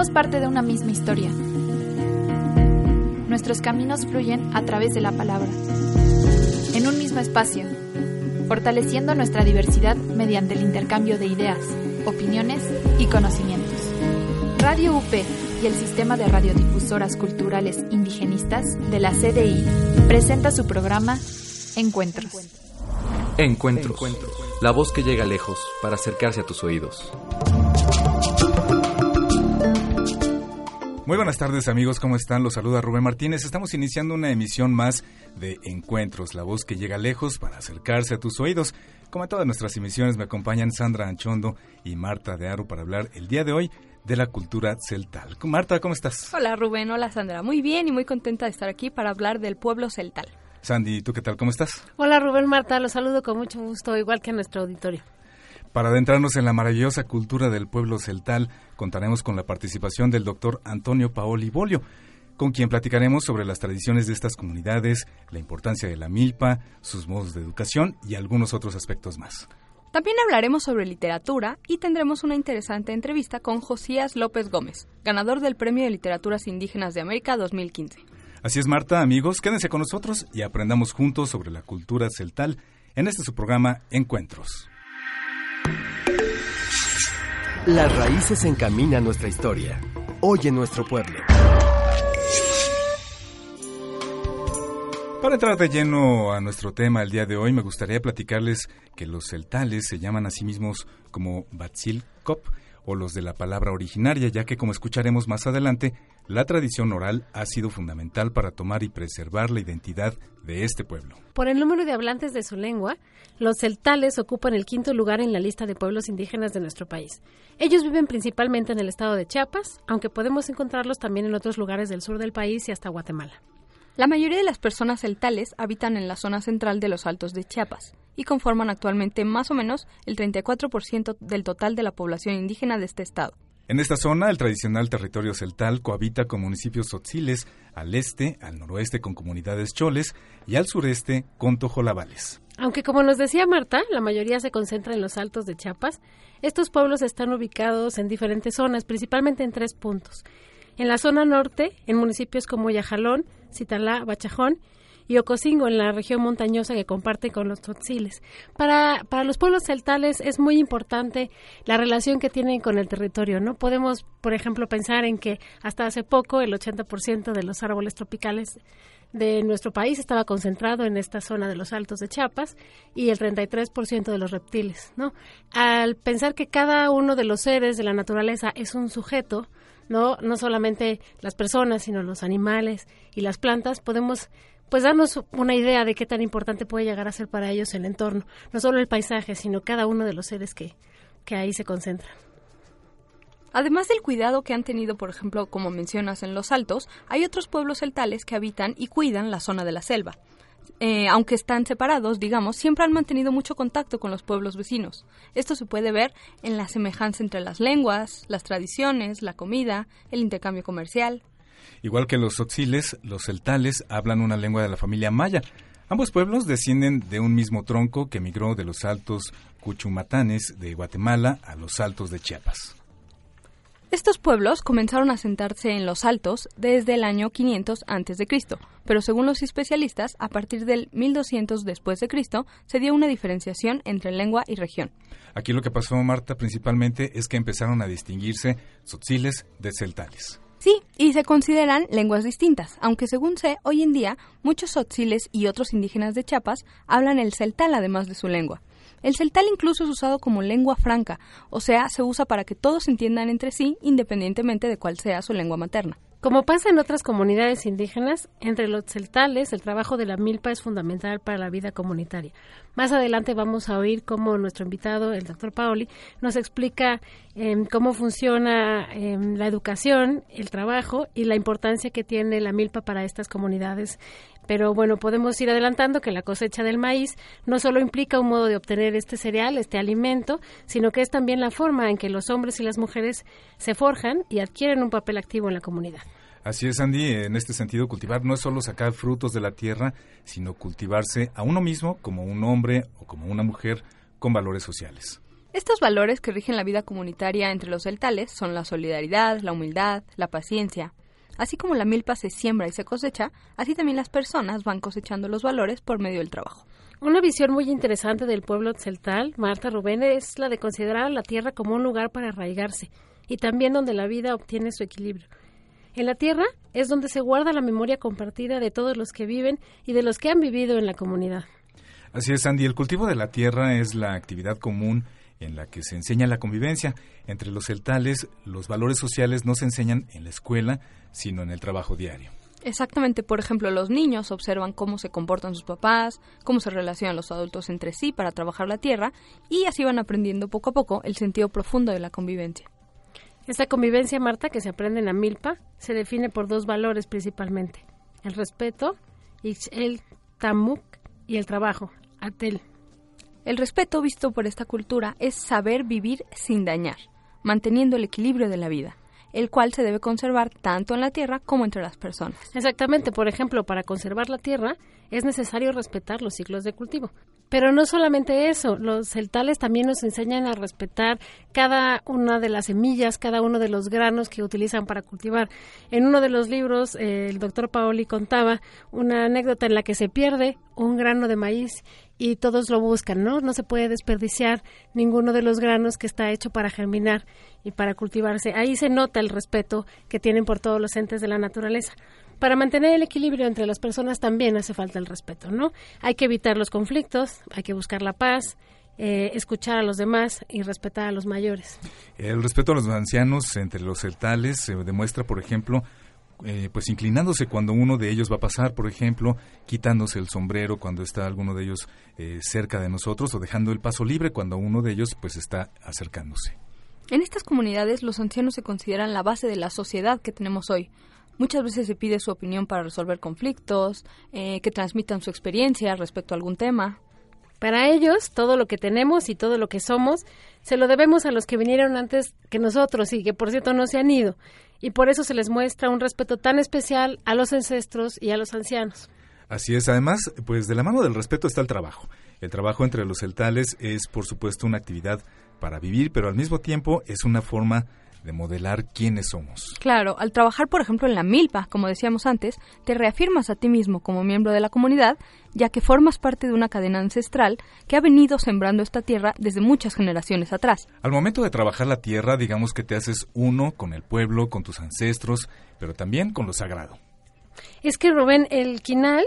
Somos parte de una misma historia. Nuestros caminos fluyen a través de la palabra. En un mismo espacio, fortaleciendo nuestra diversidad mediante el intercambio de ideas, opiniones y conocimientos. Radio UP y el Sistema de Radiodifusoras Culturales Indigenistas de la CDI presenta su programa Encuentros. Encuentros. La voz que llega lejos para acercarse a tus oídos. Muy buenas tardes amigos, ¿cómo están? Los saluda Rubén Martínez. Estamos iniciando una emisión más de Encuentros, la voz que llega lejos para acercarse a tus oídos. Como en todas nuestras emisiones me acompañan Sandra Anchondo y Marta de Aro para hablar el día de hoy de la cultura celtal. Marta, ¿cómo estás? Hola Rubén, hola Sandra. Muy bien y muy contenta de estar aquí para hablar del pueblo celtal. Sandy, ¿tú qué tal? ¿Cómo estás? Hola Rubén, Marta, los saludo con mucho gusto, igual que a nuestro auditorio. Para adentrarnos en la maravillosa cultura del pueblo celtal, contaremos con la participación del doctor Antonio Paoli Bolio, con quien platicaremos sobre las tradiciones de estas comunidades, la importancia de la milpa, sus modos de educación y algunos otros aspectos más. También hablaremos sobre literatura y tendremos una interesante entrevista con Josías López Gómez, ganador del Premio de Literaturas Indígenas de América 2015. Así es, Marta, amigos, quédense con nosotros y aprendamos juntos sobre la cultura celtal en este su programa Encuentros. Las raíces encaminan nuestra historia. Hoy en nuestro pueblo. Para entrar de lleno a nuestro tema el día de hoy, me gustaría platicarles que los celtales se llaman a sí mismos como Batzil Kop o los de la palabra originaria, ya que como escucharemos más adelante, la tradición oral ha sido fundamental para tomar y preservar la identidad de este pueblo. Por el número de hablantes de su lengua, los celtales ocupan el quinto lugar en la lista de pueblos indígenas de nuestro país. Ellos viven principalmente en el estado de Chiapas, aunque podemos encontrarlos también en otros lugares del sur del país y hasta Guatemala. La mayoría de las personas celtales habitan en la zona central de los Altos de Chiapas y conforman actualmente más o menos el 34% del total de la población indígena de este estado. En esta zona, el tradicional territorio celtal cohabita con municipios tzotziles, al este, al noroeste con comunidades choles y al sureste con tojolabales. Aunque como nos decía Marta, la mayoría se concentra en los altos de Chiapas, estos pueblos están ubicados en diferentes zonas, principalmente en tres puntos. En la zona norte, en municipios como Yajalón, Citalá, Bachajón y en la región montañosa que comparte con los tzotziles. Para, para los pueblos celtales es muy importante la relación que tienen con el territorio, ¿no? Podemos, por ejemplo, pensar en que hasta hace poco el 80% de los árboles tropicales de nuestro país estaba concentrado en esta zona de los Altos de Chiapas y el 33% de los reptiles, ¿no? Al pensar que cada uno de los seres de la naturaleza es un sujeto, no no solamente las personas, sino los animales y las plantas, podemos pues darnos una idea de qué tan importante puede llegar a ser para ellos el entorno, no solo el paisaje, sino cada uno de los seres que, que ahí se concentran. Además del cuidado que han tenido, por ejemplo, como mencionas en los Altos, hay otros pueblos celtales que habitan y cuidan la zona de la selva. Eh, aunque están separados, digamos, siempre han mantenido mucho contacto con los pueblos vecinos. Esto se puede ver en la semejanza entre las lenguas, las tradiciones, la comida, el intercambio comercial. Igual que los otziles, los celtales hablan una lengua de la familia maya. Ambos pueblos descienden de un mismo tronco que migró de los altos cuchumatanes de Guatemala a los altos de Chiapas. Estos pueblos comenzaron a sentarse en los altos desde el año 500 a.C., pero según los especialistas, a partir del 1200 después de Cristo se dio una diferenciación entre lengua y región. Aquí lo que pasó, Marta, principalmente es que empezaron a distinguirse tzotziles de celtales. Sí, y se consideran lenguas distintas, aunque según sé, hoy en día muchos tzotziles y otros indígenas de Chiapas hablan el celtal además de su lengua. El celtal incluso es usado como lengua franca, o sea, se usa para que todos entiendan entre sí independientemente de cuál sea su lengua materna. Como pasa en otras comunidades indígenas, entre los celtales el trabajo de la milpa es fundamental para la vida comunitaria. Más adelante vamos a oír cómo nuestro invitado, el doctor Paoli, nos explica eh, cómo funciona eh, la educación, el trabajo y la importancia que tiene la milpa para estas comunidades pero bueno, podemos ir adelantando que la cosecha del maíz no solo implica un modo de obtener este cereal, este alimento, sino que es también la forma en que los hombres y las mujeres se forjan y adquieren un papel activo en la comunidad. Así es, Andy. En este sentido, cultivar no es solo sacar frutos de la tierra, sino cultivarse a uno mismo como un hombre o como una mujer con valores sociales. Estos valores que rigen la vida comunitaria entre los celtales son la solidaridad, la humildad, la paciencia. Así como la milpa se siembra y se cosecha, así también las personas van cosechando los valores por medio del trabajo. Una visión muy interesante del pueblo celtal, Marta Rubén, es la de considerar a la tierra como un lugar para arraigarse y también donde la vida obtiene su equilibrio. En la tierra es donde se guarda la memoria compartida de todos los que viven y de los que han vivido en la comunidad. Así es, Andy. El cultivo de la tierra es la actividad común en la que se enseña la convivencia. Entre los celtales, los valores sociales no se enseñan en la escuela, sino en el trabajo diario. Exactamente, por ejemplo, los niños observan cómo se comportan sus papás, cómo se relacionan los adultos entre sí para trabajar la tierra y así van aprendiendo poco a poco el sentido profundo de la convivencia. Esta convivencia, Marta, que se aprende en la milpa, se define por dos valores principalmente, el respeto, el tamuk, y el trabajo, atel. El respeto visto por esta cultura es saber vivir sin dañar, manteniendo el equilibrio de la vida, el cual se debe conservar tanto en la tierra como entre las personas. Exactamente, por ejemplo, para conservar la tierra es necesario respetar los ciclos de cultivo. Pero no solamente eso, los celtales también nos enseñan a respetar cada una de las semillas, cada uno de los granos que utilizan para cultivar. En uno de los libros, eh, el doctor Paoli contaba una anécdota en la que se pierde un grano de maíz y todos lo buscan, ¿no? No se puede desperdiciar ninguno de los granos que está hecho para germinar y para cultivarse. Ahí se nota el respeto que tienen por todos los entes de la naturaleza para mantener el equilibrio entre las personas también hace falta el respeto, ¿no? Hay que evitar los conflictos, hay que buscar la paz, eh, escuchar a los demás y respetar a los mayores. El respeto a los ancianos entre los celtales se demuestra, por ejemplo, eh, pues inclinándose cuando uno de ellos va a pasar, por ejemplo, quitándose el sombrero cuando está alguno de ellos eh, cerca de nosotros o dejando el paso libre cuando uno de ellos pues está acercándose. En estas comunidades los ancianos se consideran la base de la sociedad que tenemos hoy. Muchas veces se pide su opinión para resolver conflictos, eh, que transmitan su experiencia respecto a algún tema. Para ellos, todo lo que tenemos y todo lo que somos se lo debemos a los que vinieron antes que nosotros y que por cierto no se han ido. Y por eso se les muestra un respeto tan especial a los ancestros y a los ancianos. Así es, además, pues de la mano del respeto está el trabajo. El trabajo entre los celtales es, por supuesto, una actividad para vivir, pero al mismo tiempo es una forma de modelar quiénes somos. Claro, al trabajar, por ejemplo, en la milpa, como decíamos antes, te reafirmas a ti mismo como miembro de la comunidad, ya que formas parte de una cadena ancestral que ha venido sembrando esta tierra desde muchas generaciones atrás. Al momento de trabajar la tierra, digamos que te haces uno con el pueblo, con tus ancestros, pero también con lo sagrado. Es que Rubén, el quinal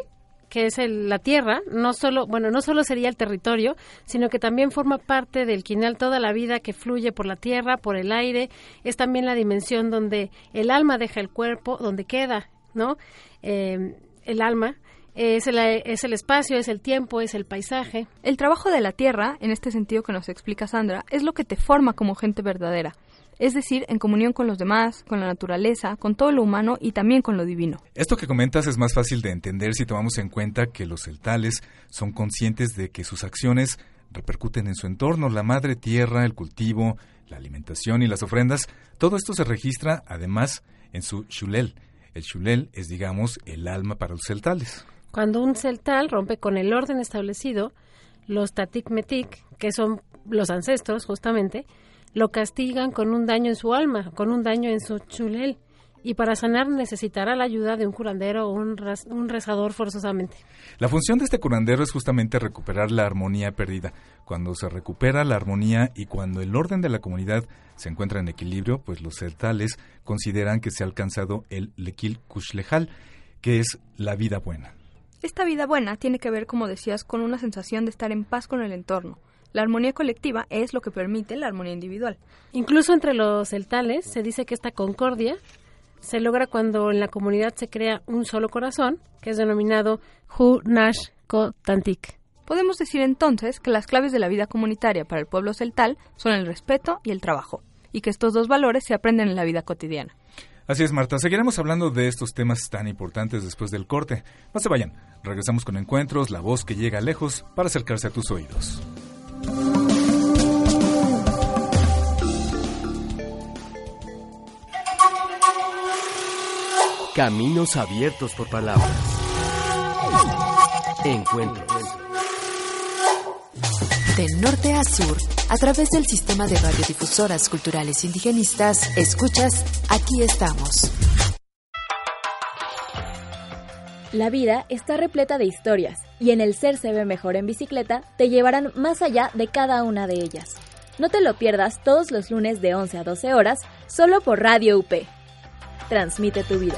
que es la tierra, no solo, bueno, no solo sería el territorio, sino que también forma parte del quinal toda la vida que fluye por la tierra, por el aire, es también la dimensión donde el alma deja el cuerpo, donde queda, ¿no? Eh, el alma. Es el, es el espacio, es el tiempo, es el paisaje. El trabajo de la tierra, en este sentido que nos explica Sandra, es lo que te forma como gente verdadera es decir, en comunión con los demás, con la naturaleza, con todo lo humano y también con lo divino. Esto que comentas es más fácil de entender si tomamos en cuenta que los celtales son conscientes de que sus acciones repercuten en su entorno, la madre tierra, el cultivo, la alimentación y las ofrendas. Todo esto se registra además en su shulel. El shulel es, digamos, el alma para los celtales. Cuando un celtal rompe con el orden establecido, los tatik metik, que son los ancestros justamente, lo castigan con un daño en su alma, con un daño en su chulel, y para sanar necesitará la ayuda de un curandero o un, un, rezador forzosamente. La función de este curandero es justamente recuperar la armonía perdida. Cuando se recupera la armonía y cuando el orden de la comunidad se encuentra en equilibrio, pues los celtales consideran que se ha alcanzado el Lekil Kushlehal, que es la vida buena. Esta vida buena tiene que ver, como decías, con una sensación de estar en paz con el entorno, la armonía colectiva es lo que permite la armonía individual. Incluso entre los celtales se dice que esta concordia se logra cuando en la comunidad se crea un solo corazón, que es denominado Hu Nash Ko Tantik. Podemos decir entonces que las claves de la vida comunitaria para el pueblo celtal son el respeto y el trabajo, y que estos dos valores se aprenden en la vida cotidiana. Así es, Marta. Seguiremos hablando de estos temas tan importantes después del corte. No se vayan. Regresamos con encuentros, la voz que llega lejos para acercarse a tus oídos. Caminos abiertos por palabras. Encuentros. De norte a sur, A través del sistema de radiodifusoras culturales indigenistas, escuchas Aquí estamos. La vida está repleta de historias y en el Ser se ve mejor en bicicleta te llevarán más allá de cada una de ellas. No te lo pierdas todos los lunes de 11 a 12 horas solo por Radio UP. Transmite tu vida.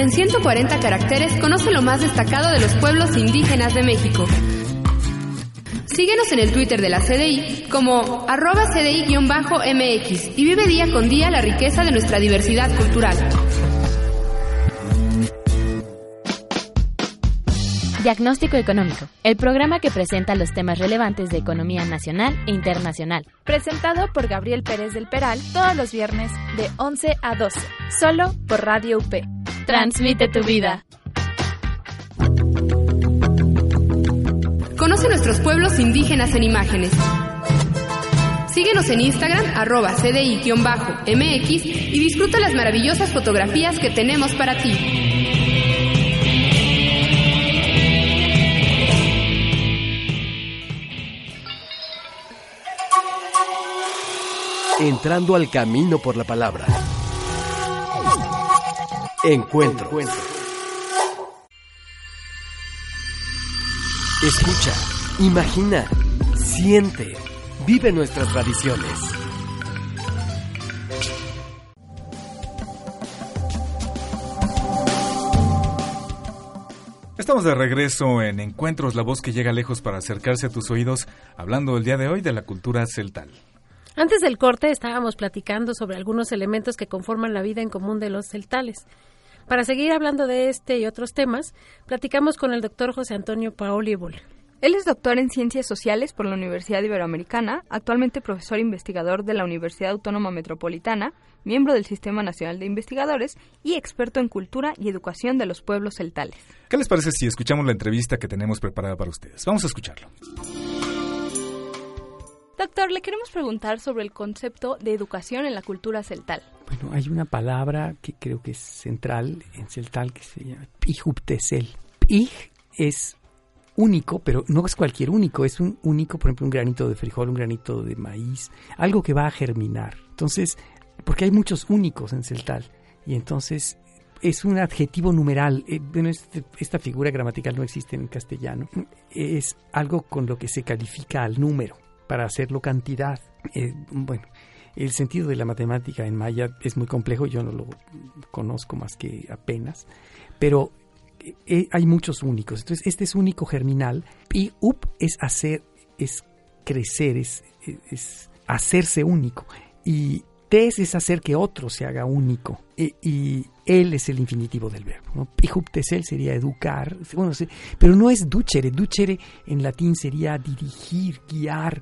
En 140 caracteres conoce lo más destacado de los pueblos indígenas de México. Síguenos en el Twitter de la CDI como arroba CDI-MX y vive día con día la riqueza de nuestra diversidad cultural. Diagnóstico Económico, el programa que presenta los temas relevantes de economía nacional e internacional. Presentado por Gabriel Pérez del Peral todos los viernes de 11 a 12, solo por Radio UP. Transmite tu vida. Conoce nuestros pueblos indígenas en imágenes. Síguenos en Instagram, arroba CDI-MX y disfruta las maravillosas fotografías que tenemos para ti. Entrando al camino por la palabra. Encuentro. Escucha, imagina, siente, vive nuestras tradiciones. Estamos de regreso en Encuentros, la voz que llega lejos para acercarse a tus oídos, hablando el día de hoy de la cultura celtal. Antes del corte estábamos platicando sobre algunos elementos que conforman la vida en común de los celtales. Para seguir hablando de este y otros temas, platicamos con el doctor José Antonio Paoli Él es doctor en Ciencias Sociales por la Universidad Iberoamericana, actualmente profesor investigador de la Universidad Autónoma Metropolitana, miembro del Sistema Nacional de Investigadores y experto en cultura y educación de los pueblos celtales. ¿Qué les parece si escuchamos la entrevista que tenemos preparada para ustedes? Vamos a escucharlo. Doctor, le queremos preguntar sobre el concepto de educación en la cultura celtal. Bueno, hay una palabra que creo que es central en celtal que se llama pijuptesel. Pij es único, pero no es cualquier único, es un único, por ejemplo, un granito de frijol, un granito de maíz, algo que va a germinar. Entonces, porque hay muchos únicos en celtal, y entonces es un adjetivo numeral. Eh, bueno, este, esta figura gramatical no existe en castellano. Es algo con lo que se califica al número para hacerlo cantidad. Eh, bueno, el sentido de la matemática en maya es muy complejo, yo no lo conozco más que apenas, pero eh, hay muchos únicos. Entonces, este es único germinal y up es hacer, es crecer, es, es hacerse único. Y tes es hacer que otro se haga único. E, y él es el infinitivo del verbo. ¿no? Pijuptesel sería educar, bueno, pero no es ducere. Ducere en latín sería dirigir, guiar,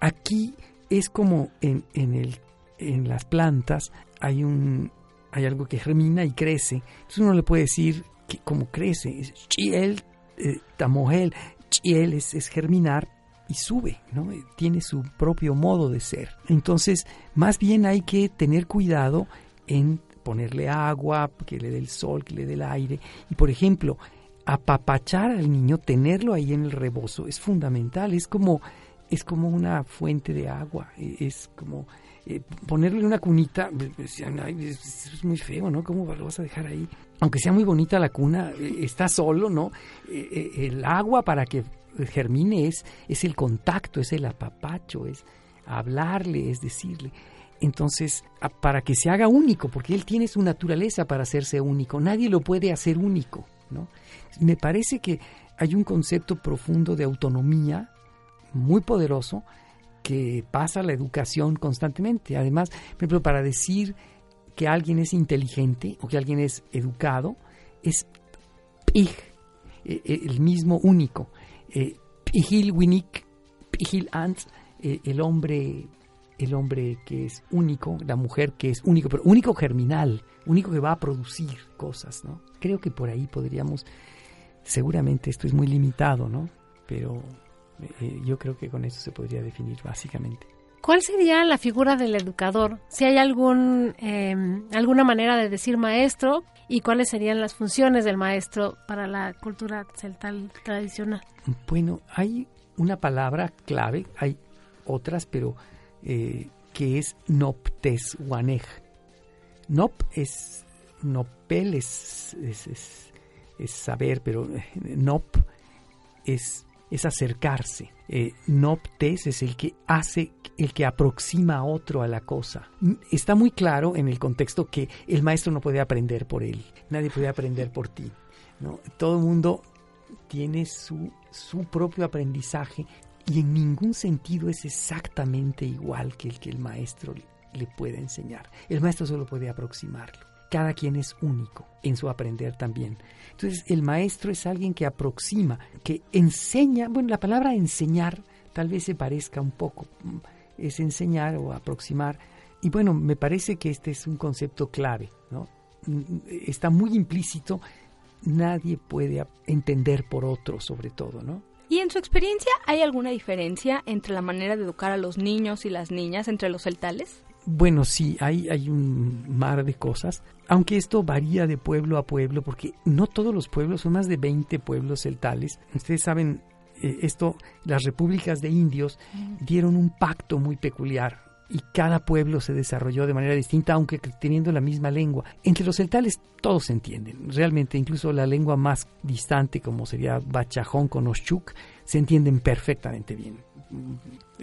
Aquí es como en, en, el, en las plantas hay, un, hay algo que germina y crece. Entonces uno le puede decir que cómo crece. Es chiel, eh, tamogel. Chiel es, es germinar y sube, ¿no? Tiene su propio modo de ser. Entonces, más bien hay que tener cuidado en ponerle agua, que le dé el sol, que le dé el aire. Y por ejemplo, apapachar al niño, tenerlo ahí en el rebozo, es fundamental. Es como es como una fuente de agua, e, es como eh, ponerle una cunita, es, muy feo, ¿no? ¿Cómo lo vas a dejar ahí? Aunque sea muy bonita la cuna, eh, está solo, ¿no? Eh, el agua para que germine es, es el contacto, es el apapacho, es hablarle, es decirle. Entonces, para que se haga único, porque él tiene su naturaleza para hacerse único, nadie lo puede hacer único, ¿no? Me parece que hay un concepto profundo de autonomía muy poderoso que pasa la educación constantemente. Además, por ejemplo, para decir que alguien es inteligente o que alguien es educado, es pig, e, e, el mismo único. Eh, pigil winik, pigil ants, eh, el hombre el hombre que es único, la mujer que es único, pero único germinal, único que va a producir cosas, ¿no? Creo que por ahí podríamos, seguramente esto es muy limitado, ¿no? Pero eh, yo creo que con eso se podría definir básicamente. ¿Cuál sería la figura del educador? Si hay algún, em, alguna manera de decir maestro y cuáles serían las funciones del maestro para la cultura celtal tradicional. Bueno, hay una palabra clave, hay otras, pero eh, que es noptes wanej. Nop es, nopel es, es, es, saber, pero eh, nop es, es acercarse. Eh, noptes es el que hace, el que aproxima a otro a la cosa. Está muy claro en el contexto que el maestro no puede aprender por él, nadie puede aprender por ti. ¿no? Todo el mundo tiene su, su propio aprendizaje y en ningún sentido es exactamente igual que el que el maestro le puede enseñar. El maestro solo puede aproximarlo. Cada quien es único en su aprender también. Entonces, el maestro es alguien que aproxima, que enseña, bueno, la palabra enseñar tal vez se parezca un poco, es enseñar o aproximar. Y bueno, me parece que este es un concepto clave, ¿no? Está muy implícito, nadie puede entender por otro sobre todo, ¿no? ¿Y en su experiencia hay alguna diferencia entre la manera de educar a los niños y las niñas entre los celtales? Bueno, sí, hay, hay un mar de cosas, aunque esto varía de pueblo a pueblo, porque no todos los pueblos, son más de 20 pueblos celtales. Ustedes saben, eh, esto, las repúblicas de indios dieron un pacto muy peculiar y cada pueblo se desarrolló de manera distinta, aunque teniendo la misma lengua. Entre los celtales todos se entienden, realmente, incluso la lengua más distante, como sería Bachajón con Oshchuk, se entienden perfectamente bien.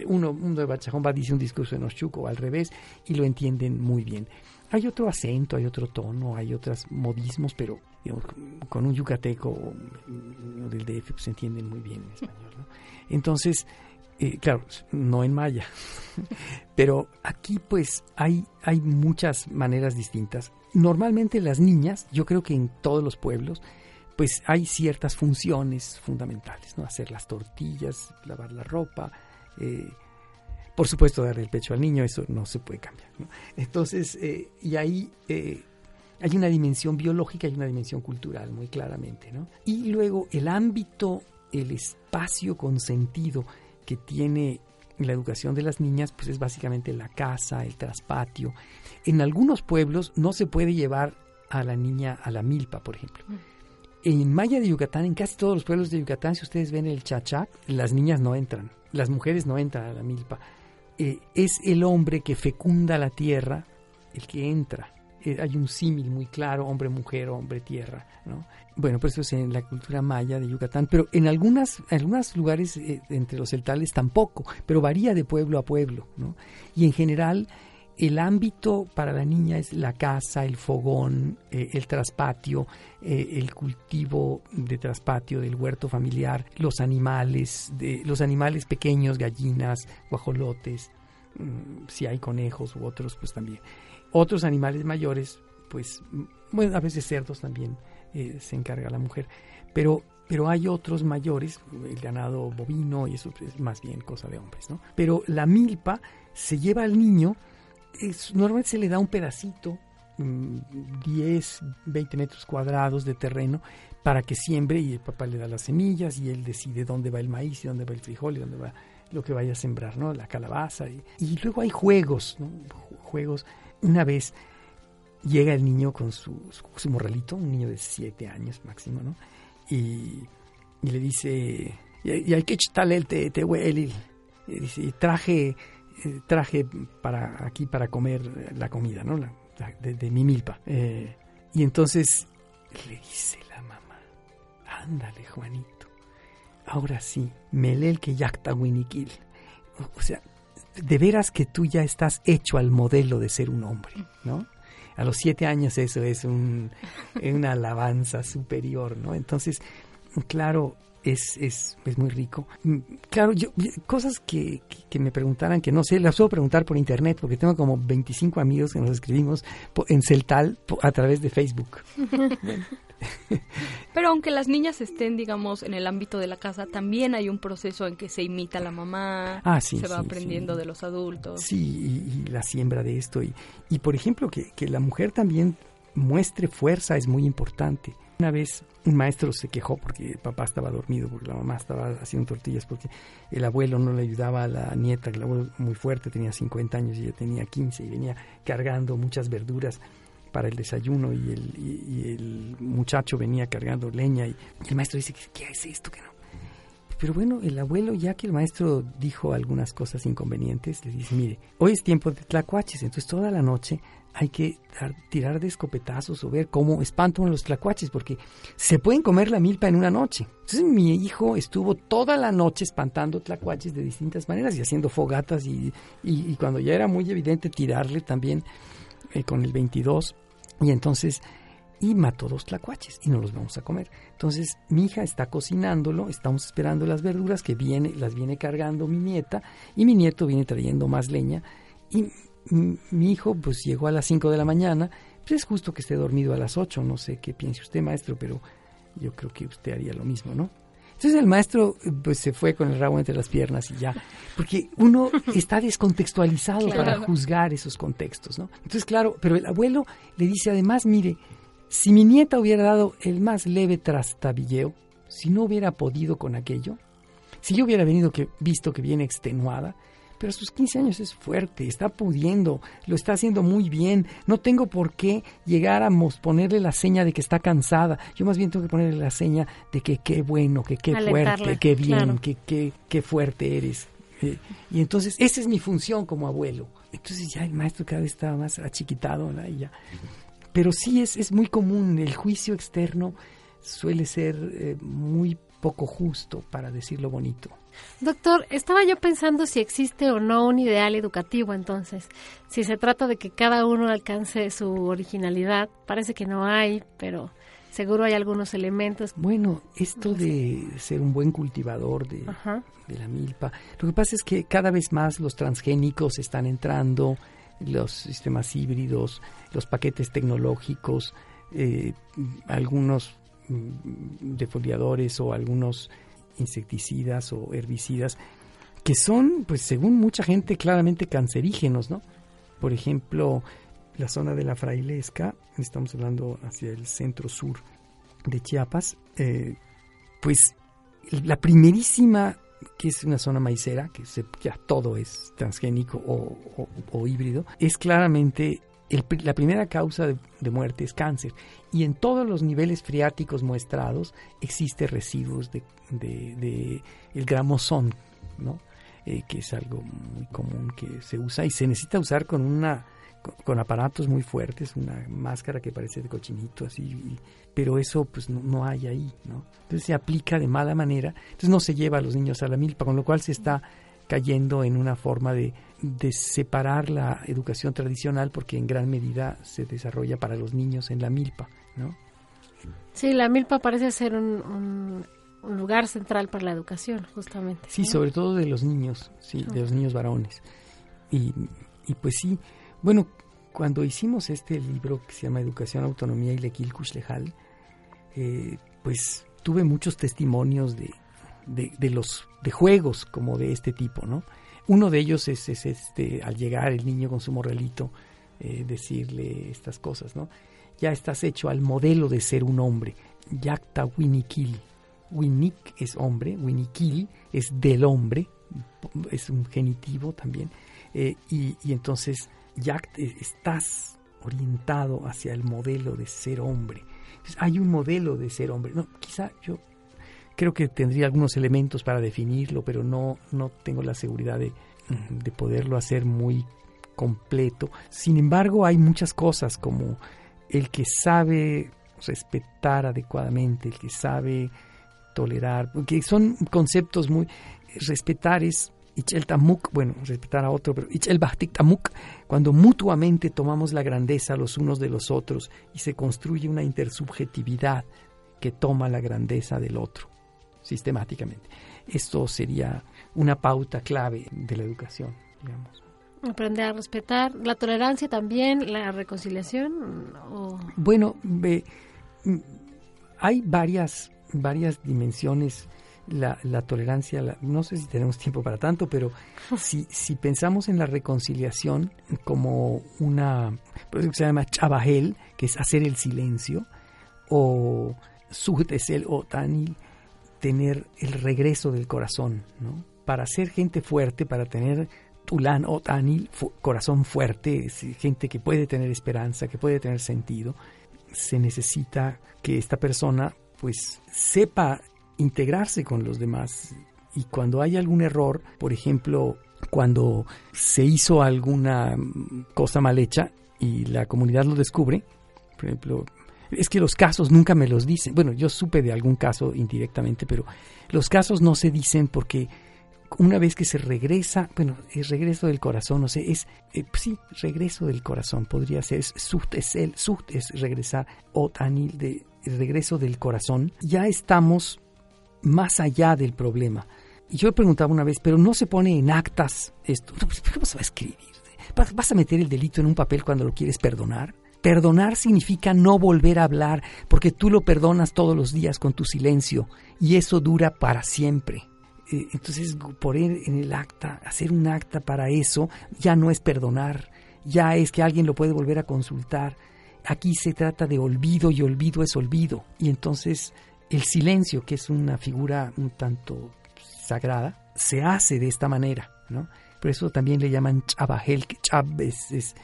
Uno, uno de Bachajón va a decir un discurso en Oshchuk o al revés y lo entienden muy bien. Hay otro acento, hay otro tono, hay otros modismos, pero con un yucateco o del DF pues, se entienden muy bien en español. Entonces, eh, claro, no en maya, pero aquí pues hay, hay muchas maneras distintas. Normalmente las niñas, yo creo que en todos los pueblos, pues hay ciertas funciones fundamentales, ¿no? Hacer las tortillas, lavar la ropa, eh, por supuesto darle el pecho al niño, eso no se puede cambiar. Entonces, eh, y ahí hay una dimensión biológica y una dimensión cultural muy claramente, ¿no? Y luego el ámbito, el espacio consentido, que tiene la educación de las niñas, pues es básicamente la casa, el traspatio. En algunos pueblos no se puede llevar a la niña a la milpa, por ejemplo. Mm. En Maya de Yucatán, en casi todos los pueblos de Yucatán, si ustedes ven el chachac, las niñas no entran, las mujeres no entran a la milpa. Eh, es el hombre que fecunda la tierra el que entra. Eh, hay un símil muy claro, hombre-mujer, hombre-tierra, ¿no? Bueno, pues eso es en la cultura maya de Yucatán, pero en algunas, algunos lugares eh, entre los celtales tampoco, pero varía de pueblo a pueblo, ¿no? Y en general el ámbito para la niña es la casa, el fogón, eh, el traspatio, el cultivo de traspatio del huerto familiar, los animales, de, los animales pequeños, gallinas, guajolotes, mm, si hay conejos u otros, pues también. Otros animales mayores, pues, bueno, a veces cerdos también eh, se encarga la mujer, pero, pero hay otros mayores, el ganado bovino y eso es más bien cosa de hombres, ¿no? Pero la milpa se lleva al niño, es, normalmente se le da un pedacito, 10, mm, 20 metros cuadrados de terreno para que siembre y el papá le da las semillas y él decide dónde va el maíz y dónde va el frijol y dónde va lo que vaya a sembrar, ¿no? La calabaza. Y, y luego hay juegos, ¿no? Juegos una vez llega el niño con su, su, morralito, un niño de siete años máximo, ¿no? Y, le dice, y hay que echarle el te, te y traje, eh, traje para aquí para comer la comida, ¿no? de, mi milpa. Eh, y entonces le dice la mamá, ándale Juanito, ahora sí, melel que yacta winiquil. O sea, de veras que tú ya estás hecho al modelo de ser un hombre, ¿no? A los siete años eso es un, una alabanza superior, ¿no? Entonces, claro, es, es, es muy rico. Mm, claro, yo, cosas que, que, me preguntaran, que no sé, las puedo preguntar por internet, porque tengo como 25 amigos que nos escribimos en Celtal a través de Facebook. Pero aunque las niñas estén, digamos, en el ámbito de la casa, también hay un proceso en que se imita a la mamá, ah, se va aprendiendo de los adultos. Sí, y, la siembra de esto. Y, y por ejemplo, que, que la mujer también muestre fuerza es muy importante. Una vez un maestro se quejó porque el papá estaba dormido, porque la mamá estaba haciendo tortillas, porque el abuelo no le ayudaba a la nieta, que el abuelo muy fuerte, tenía 50 años y ella tenía 15 y venía cargando muchas verduras para el desayuno y el, el muchacho venía cargando leña y el maestro dice, ¿qué es esto? que no? Pero bueno, el abuelo, ya que el maestro dijo algunas cosas inconvenientes, le dice, mire, hoy es tiempo de tlacuaches, entonces toda la noche hay que tirar de escopetazos o ver cómo espantan los tlacuaches, porque se pueden comer la milpa en una noche. Entonces mi hijo estuvo toda la noche espantando tlacuaches de distintas maneras y haciendo fogatas y, y, cuando ya era muy evidente tirarle también eh, con el 22 y entonces y mató dos tlacuaches y no los vamos a comer. Entonces mi hija está cocinándolo, estamos esperando las verduras que viene, las viene cargando mi nieta y mi nieto viene trayendo más leña y mi hijo pues llegó a las 5 de la mañana, pues es justo que esté dormido a las 8, no sé qué piense usted maestro, pero yo creo que usted haría lo mismo, ¿no? Entonces el maestro pues se fue con el rabo entre las piernas y ya, porque uno está descontextualizado para juzgar esos contextos, ¿no? Entonces claro, pero el abuelo le dice además, mire, si mi nieta hubiera dado el más leve trastabilleo, si no hubiera podido con aquello, si yo hubiera venido que, visto que viene extenuada, pero a sus 15 años es fuerte, está pudiendo, lo está haciendo muy bien. No tengo por qué llegar a ponerle la seña de que está cansada. Yo más bien tengo que ponerle la seña de que qué bueno, que qué fuerte, qué bien, que qué, qué fuerte eres. Eh, y entonces esa es mi función como abuelo. Entonces ya el maestro cada vez está más achiquitado, Y ya. Pero sí es, es muy común, el juicio externo suele ser eh, muy poco justo, para decirlo bonito. Doctor, estaba yo pensando si existe o no un ideal educativo entonces. Si se trata de que cada uno alcance su originalidad, parece que no hay, pero seguro hay algunos elementos. Bueno, esto de ser un buen cultivador de, de, la milpa, lo que pasa es que cada vez más los transgénicos están entrando, los sistemas híbridos, los paquetes tecnológicos, eh, algunos Mm, defoliadores o algunos insecticidas o herbicidas que son, pues según mucha gente, claramente cancerígenos, ¿no? Por ejemplo, la zona de la Frailesca, estamos hablando hacia el centro sur de Chiapas, eh, pues la primerísima, que es una zona maicera, que ya todo es transgénico o híbrido, es claramente la primera causa de, muerte es cáncer y en todos los niveles freáticos muestrados existe residuos de, de, el gramosón, ¿no? Eh, que es algo muy común que se usa y se necesita usar con una con, aparatos muy fuertes, una máscara que parece de cochinito así, pero eso pues no, no, hay ahí, ¿no? Entonces se aplica de mala manera, entonces no se lleva a los niños a la milpa, con lo cual se está cayendo en una forma de, separar la educación tradicional porque en gran medida se desarrolla para los niños en la milpa, ¿no? Sí, la milpa parece ser un, lugar central para la educación, justamente. Sí, sobre todo de los niños, sí, de los niños varones. Y, y pues sí, bueno, cuando hicimos este libro que se llama Educación, Autonomía y Lequil Lejal, eh, pues tuve muchos testimonios de, de, los de juegos como de este tipo, ¿no? Uno de ellos es, este al llegar el niño con su morrelito eh, decirle estas cosas, ¿no? Ya estás hecho al modelo de ser un hombre. Yakta Winikil. Winik es hombre, Winikil es del hombre, es un genitivo también. Eh, y, y, entonces Yakt estás orientado hacia el modelo de ser hombre. hay un modelo de ser hombre. No, quizá yo Creo que tendría algunos elementos para definirlo, pero no, no tengo la seguridad de, de poderlo hacer muy completo. Sin embargo, hay muchas cosas como el que sabe respetar adecuadamente, el que sabe tolerar, que son conceptos muy... Respetar es Ichel Tamuk, bueno, respetar a otro, pero Ichel Bahtik Tamuk, cuando mutuamente tomamos la grandeza los unos de los otros y se construye una intersubjetividad que toma la grandeza del otro sistemáticamente. Esto sería una pauta clave de la educación, digamos. Aprender a respetar la tolerancia también, la reconciliación. Bueno, hay varias, varias dimensiones. La, la tolerancia, no sé si tenemos tiempo para tanto, pero si, si pensamos en la reconciliación como una, pues, se llama chabajel, que es hacer el silencio, o el o tanil, tener el regreso del corazón, ¿no? Para ser gente fuerte, para tener Tulán o Tanil, corazón fuerte, gente que puede tener esperanza, que puede tener sentido, se necesita que esta persona pues sepa integrarse con los demás. Y cuando hay algún error, por ejemplo, cuando se hizo alguna cosa mal hecha y la comunidad lo descubre, por ejemplo, es que los casos nunca me los dicen. Bueno, yo supe de algún caso indirectamente, pero los casos no se dicen porque una vez que se regresa, bueno, el regreso del corazón, no sé, es, eh, sí, regreso del corazón, podría ser, es, es el, suht es regresar, o tanil, de regreso del corazón, ya estamos más allá del problema. Y yo he preguntado una vez, pero no se pone en actas esto. Pues, ¿Cómo se va a escribir? ¿Vas a meter el delito en un papel cuando lo quieres perdonar? Perdonar significa no volver a hablar, porque tú lo perdonas todos los días con tu silencio, y eso dura para siempre. Eh, entonces, poner en el acta, hacer un acta para eso, ya no es perdonar, ya es que alguien lo puede volver a consultar. Aquí se trata de olvido y olvido es olvido. Y entonces el silencio, que es una figura un tanto sagrada, se hace de esta manera, ¿no? Por eso también le llaman chabahel, que chab es,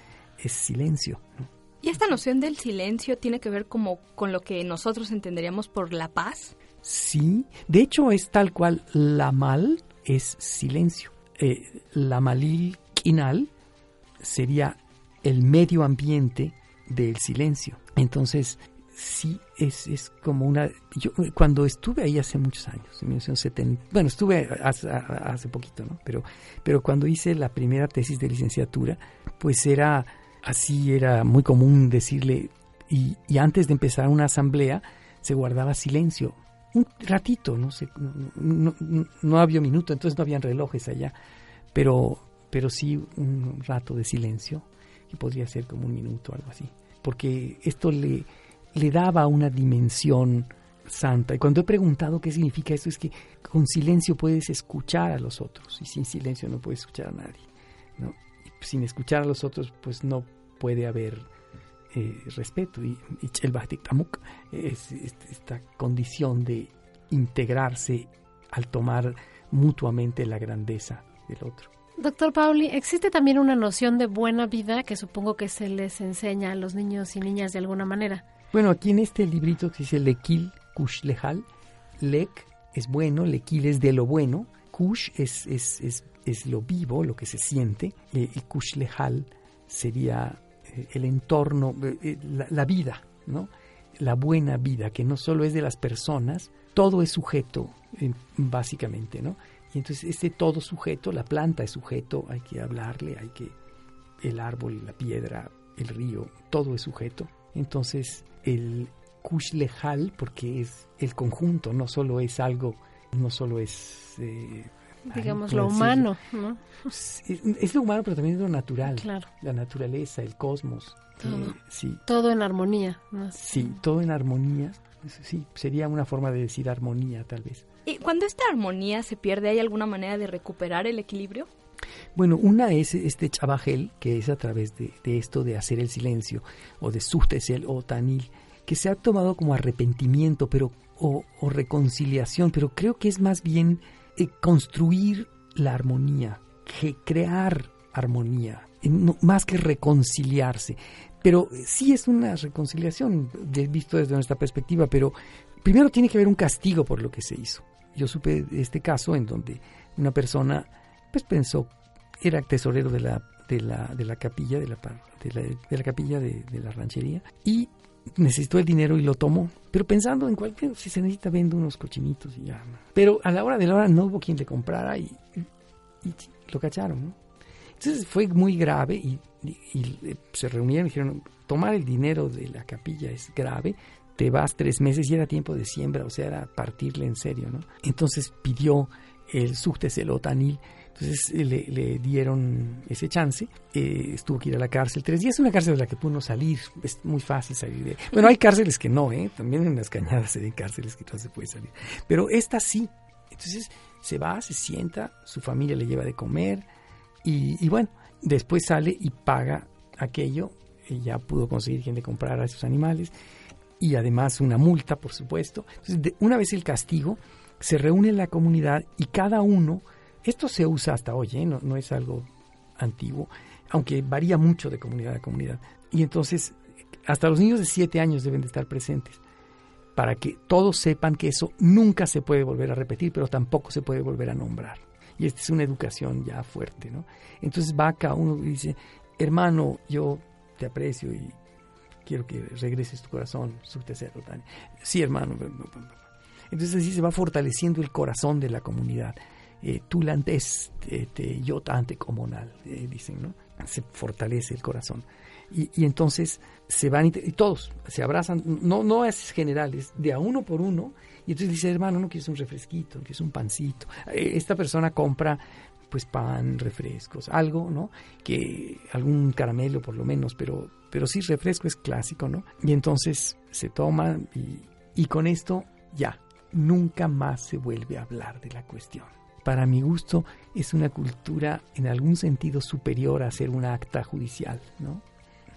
silencio. ¿Y esta noción del silencio tiene que ver como con lo que nosotros entenderíamos por la paz? Sí, de hecho es tal cual, la mal es silencio. Eh, la malil quinal sería el medio ambiente del silencio. Entonces, sí es, es como una... Yo cuando estuve ahí hace muchos años, en 1970, bueno, estuve hace, hace, poquito, ¿no? Pero, pero cuando hice la primera tesis de licenciatura, pues era así, era muy común decirle, y, antes de empezar una asamblea, se guardaba silencio un ratito, no sé, no, no, había minuto, entonces no habían relojes allá, pero, pero sí un rato de silencio, que podría ser como un minuto o algo así, porque esto le, le daba una dimensión santa. Y cuando he preguntado qué significa eso, es que con silencio puedes escuchar a los otros, y sin silencio no puedes escuchar a nadie. ¿no? Sin escuchar a los otros, pues no puede haber eh, respeto y, el Tamuk es, esta condición de integrarse al tomar mutuamente la grandeza del otro. Doctor Pauli, existe también una noción de buena vida que supongo que se les enseña a los niños y niñas de alguna manera. Bueno, aquí en este librito que dice Lekil Kush Lejal, Lek es bueno, Lekil es de lo bueno, Kush es, es, es, es lo vivo, lo que se siente, y Kush Lejal sería eh, el entorno, eh, eh, la, vida, ¿no? La buena vida, que no solo es de las personas, todo es sujeto, básicamente, ¿no? Y entonces este todo sujeto, la planta es sujeto, hay que hablarle, hay que el árbol, la piedra, el río, todo es sujeto. Entonces el kush lejal, porque es el conjunto, no solo es algo, no solo es digamos, lo humano, ¿no? Es, lo humano, pero también es lo natural. Claro. La naturaleza, el cosmos. Todo, eh, sí. todo en armonía. Sí, todo en armonía. Sí, sería una forma de decir armonía, tal vez. ¿Y cuando esta armonía se pierde, hay alguna manera de recuperar el equilibrio? Bueno, una es este chabajel, que es a través de, esto de hacer el silencio, o de sustesel o tanil, que se ha tomado como arrepentimiento pero o, o reconciliación, pero creo que es más bien eh, construir la armonía, crear armonía, más que reconciliarse. Pero eh, sí es una reconciliación, visto desde nuestra perspectiva, pero primero tiene que haber un castigo por lo que se hizo. Yo supe este caso en donde una persona pues pensó, era tesorero de la, de la, de la capilla, de la, de la, de la capilla de, de la ranchería, y necesitó el dinero y lo tomó. Pero pensando en cualquier, si se necesita, vendo unos cochinitos y ya. Pero a la hora de la hora no hubo quien le comprara y, lo cacharon. Entonces fue muy grave y, y, se reunieron y dijeron, tomar el dinero de la capilla es grave, te vas tres meses y era tiempo de siembra, o sea, era partirle en serio, ¿no? Entonces pidió el subteselotanil entonces eh, le, dieron ese chance, eh, estuvo que ir a la cárcel tres días, una cárcel de la que pudo no salir, es muy fácil salir de Bueno, hay cárceles que no, ¿eh? también en las cañadas ven cárceles que no se puede salir, pero esta sí. Entonces se va, se sienta, su familia le lleva de comer y, bueno, después sale y paga aquello, y ya pudo conseguir quien le comprara a esos animales y además una multa, por supuesto. Entonces, una vez el castigo, se reúne la comunidad y cada uno esto se usa hasta hoy, ¿eh? no, es algo antiguo, aunque varía mucho de comunidad a comunidad. Y entonces, hasta los niños de 7 años deben de estar presentes para que todos sepan que eso nunca se puede volver a repetir, pero tampoco se puede volver a nombrar. Y esta es una educación ya fuerte, ¿no? Entonces va acá uno y dice, hermano, yo te aprecio y quiero que regreses tu corazón, su tercero. Sí, hermano. Entonces así se va fortaleciendo el corazón de la comunidad. Eh, tú lantes, te, yo comunal, eh, dicen, ¿no? Se fortalece el corazón. Y, entonces se van y, todos se abrazan, no, no es generales, de a uno por uno. Y entonces dice, hermano, no quieres un refresquito, no quieres un pancito. Eh, esta persona compra pues pan, refrescos, algo, ¿no? Que algún caramelo por lo menos, pero, pero sí refresco es clásico, ¿no? Y entonces se toma y, y con esto ya, nunca más se vuelve a hablar de la cuestión. Para mi gusto es una cultura en algún sentido superior a ser una acta judicial, ¿no?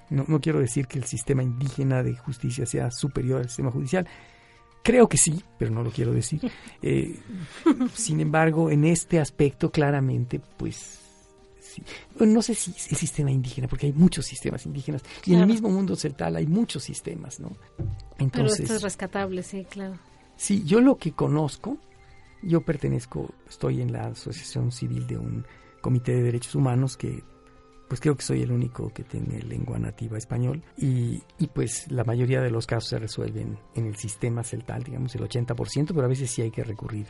No, no quiero decir que el sistema indígena de justicia sea superior al sistema judicial, Creo que sí, pero no lo quiero decir. Eh, sin embargo, en este aspecto claramente, pues no sé si el sistema indígena, porque hay muchos sistemas indígenas. Y en el mismo mundo celtal hay muchos sistemas, ¿no? Entonces, Pero esto es rescatable, sí, claro. Sí, yo lo que conozco, yo pertenezco, estoy en la Asociación Civil de un Comité de Derechos Humanos que pues creo que soy el único que tiene lengua nativa español y, y, pues la mayoría de los casos se resuelven en el sistema celtal, digamos el 80%, pero a veces sí hay que recurrir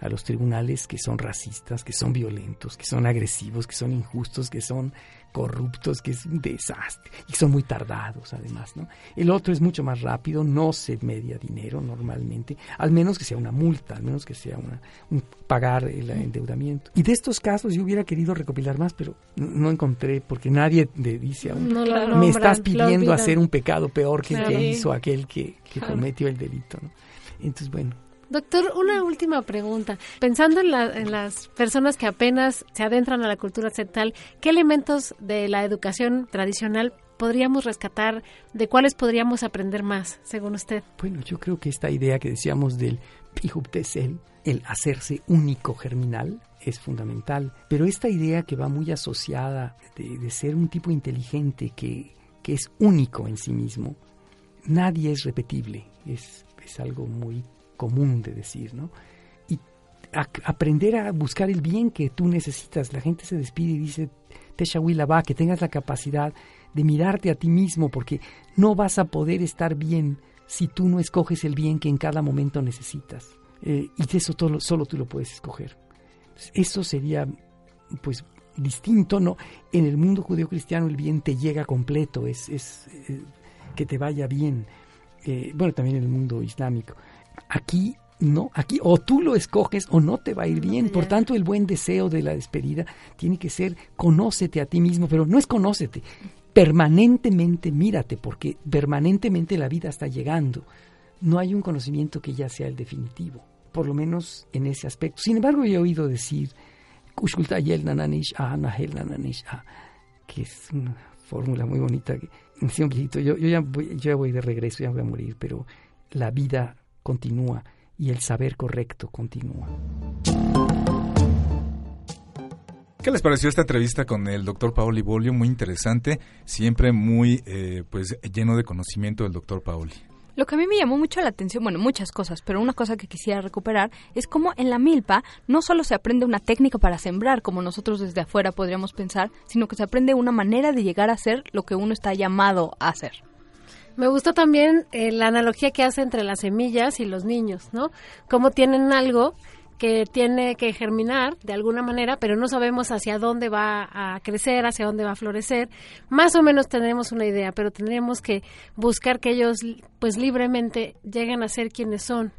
a los tribunales que son racistas, que son violentos, que son agresivos, que son injustos, que son corruptos, que es un desastre y son muy tardados además, ¿no? El otro es mucho más rápido, no se media dinero normalmente, al menos que sea una multa, al menos que sea una, un pagar el endeudamiento. Y de estos casos yo hubiera querido recopilar más, pero no, encontré porque nadie le dice a uno, me estás pidiendo hacer un pecado peor que el que hizo aquel que, que cometió el delito, ¿no? Entonces, bueno, Doctor, una última pregunta. Pensando en, las personas que apenas se adentran a la cultura central, ¿qué elementos de la educación tradicional podríamos rescatar? ¿De cuáles podríamos aprender más, según usted? Bueno, yo creo que esta idea que decíamos del pijuptesel, el hacerse único germinal, es fundamental. Pero esta idea que va muy asociada de, ser un tipo inteligente que, que, es único en sí mismo, nadie es repetible, es, es algo muy común de decir, ¿no? Y aprender a buscar el bien que tú necesitas. La gente se despide y dice, Teshahuila va, que tengas la capacidad de mirarte a ti mismo, porque no vas a poder estar bien si tú no escoges el bien que en cada momento necesitas. Eh, y eso solo tú lo puedes escoger. eso sería, pues, distinto, ¿no? En el mundo judeo-cristiano el bien te llega completo, es, es eh, que te vaya bien. Eh, bueno, también en el mundo islámico. Aquí no, aquí o tú lo escoges o no te va a ir bien. Por tanto, el buen deseo de la despedida tiene que ser conócete a ti mismo, pero no es conócete, permanentemente mírate, porque permanentemente la vida está llegando. No hay un conocimiento que ya sea el definitivo, por lo menos en ese aspecto. Sin embargo, he oído decir, que es una fórmula muy bonita. Yo, yo, ya voy, yo ya voy de regreso, ya voy a morir, pero la vida continúa y el saber correcto continúa. ¿Qué les pareció esta entrevista con el doctor Paoli Bolio? Muy interesante, siempre muy eh, pues lleno de conocimiento del doctor Paoli. Lo que a mí me llamó mucho la atención, bueno, muchas cosas, pero una cosa que quisiera recuperar es cómo en la milpa no solo se aprende una técnica para sembrar, como nosotros desde afuera podríamos pensar, sino que se aprende una manera de llegar a ser lo que uno está llamado a hacer. Me gustó también eh, la analogía que hace entre las semillas y los niños, ¿no? Cómo tienen algo que tiene que germinar de alguna manera, pero no sabemos hacia dónde va a crecer, hacia dónde va a florecer. Más o menos tenemos una idea, pero tendríamos que buscar que ellos, pues libremente, lleguen a ser quienes son.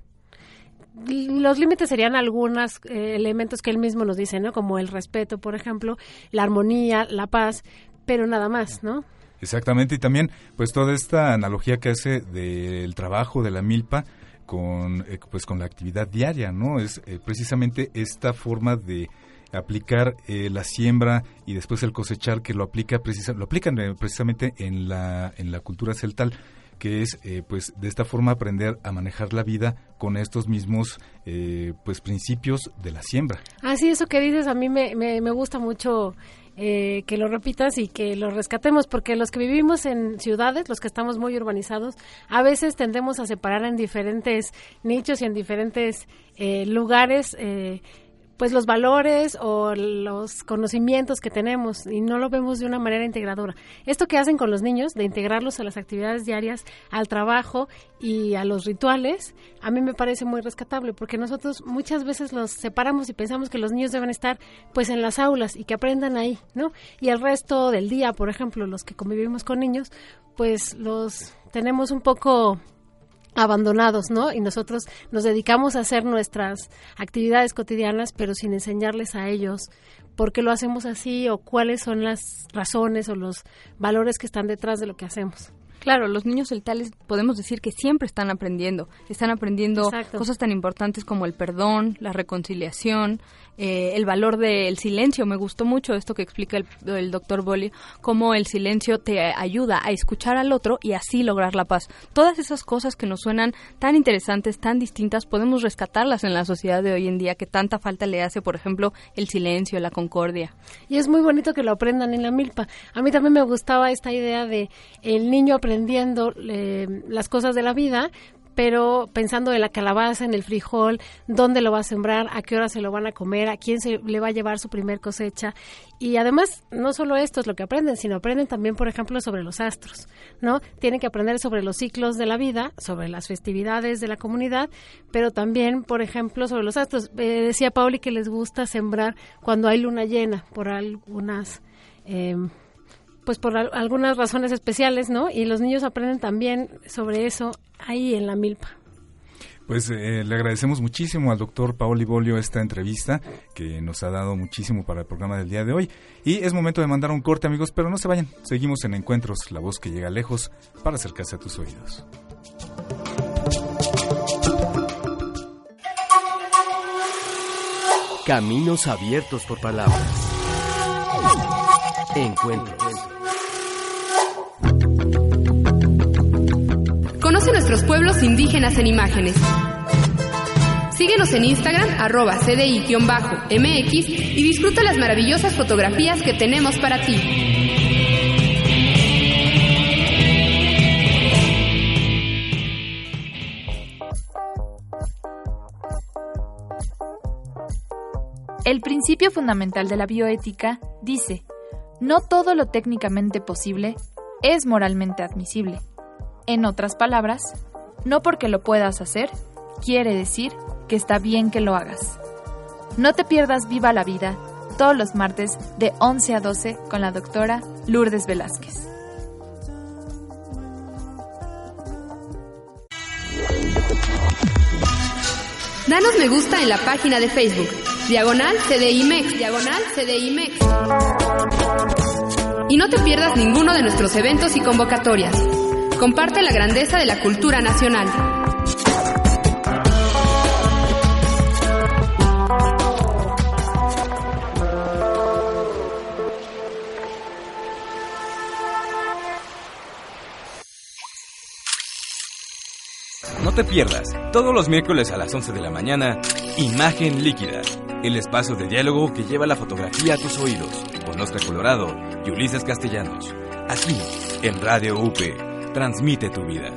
Los límites serían algunos eh, elementos que él mismo nos dice, ¿no? Como el respeto, por ejemplo, la armonía, la paz, pero nada más, ¿no? Exactamente, y también pues toda esta analogía que hace del trabajo de la milpa con eh, pues con la actividad diaria, ¿no? Es eh, precisamente esta forma de aplicar eh, la siembra y después el cosechar que lo aplica precisa, lo aplican precisamente en la en la cultura celtal que es pues de esta forma aprender a manejar la vida con estos mismos pues principios de la siembra. Así eso que dices a mí me, me gusta mucho eh, que lo repitas y que lo rescatemos, porque los que vivimos en ciudades, los que estamos muy urbanizados, a veces tendemos a separar en diferentes nichos y en diferentes eh, lugares eh, pues los valores o los conocimientos que tenemos y no lo vemos de una manera integradora. Esto que hacen con los niños, de integrarlos a las actividades diarias, al trabajo y a los rituales, a mí me parece muy rescatable porque nosotros muchas veces los separamos y pensamos que los niños deben estar pues en las aulas y que aprendan ahí, ¿no? Y el resto del día, por ejemplo, los que convivimos con niños, pues los tenemos un poco abandonados, ¿no? Y nosotros nos dedicamos a hacer nuestras actividades cotidianas, pero sin enseñarles a ellos por qué lo hacemos así o cuáles son las razones o los valores que están detrás de lo que hacemos. Claro, los niños celtales podemos decir que siempre están aprendiendo, están aprendiendo cosas tan importantes como el perdón, la reconciliación, eh, el valor del silencio. Me gustó mucho esto que explica el, doctor Bolli, cómo el silencio te ayuda a escuchar al otro y así lograr la paz. Todas esas cosas que nos suenan tan interesantes, tan distintas, podemos rescatarlas en la sociedad de hoy en día que tanta falta le hace, por ejemplo, el silencio, la concordia. Y es muy bonito que lo aprendan en la milpa. A mí también me gustaba esta idea de el niño aprendiendo eh, las cosas de la vida, pero pensando en la calabaza, en el frijol, dónde lo va a sembrar, a qué hora se lo van a comer, a quién se le va a llevar su primer cosecha. Y además, no solo esto es lo que aprenden, sino aprenden también, por ejemplo, sobre los astros, ¿no? Tienen que aprender sobre los ciclos de la vida, sobre las festividades de la comunidad, pero también, por ejemplo, sobre los astros. Eh, decía Pauli que les gusta sembrar cuando hay luna llena, por algunas... Eh, pues por algunas razones especiales, ¿no? Y los niños aprenden también sobre eso ahí en la milpa. Pues eh, le agradecemos muchísimo al doctor Paoli Bolio esta entrevista que nos ha dado muchísimo para el programa del día de hoy. Y es momento de mandar un corte, amigos, pero no se vayan. Seguimos en Encuentros, la voz que llega lejos para acercarse a tus oídos. Caminos abiertos por palabras. Encuentros. Conoce nuestros pueblos indígenas en imágenes. Síguenos en Instagram, arroba CDI-MX y disfruta las maravillosas fotografías que tenemos para ti. El principio fundamental de la bioética dice, no todo lo técnicamente posible es moralmente admisible. En otras palabras, no porque lo puedas hacer, quiere decir que está bien que lo hagas. No te pierdas Viva la Vida todos los martes de 11 a 12 con la doctora Lourdes Velázquez. Danos me gusta en la página de Facebook, diagonal CDIMEX, diagonal CDIMEX. Y no te pierdas ninguno de nuestros eventos y convocatorias. Comparte la grandeza de la cultura nacional. No te pierdas, todos los miércoles a las 11 de la mañana, Imagen Líquida, el espacio de diálogo que lleva la fotografía a tus oídos, con Oscar Colorado y Ulises Castellanos, aquí en Radio UP transmite tu vida.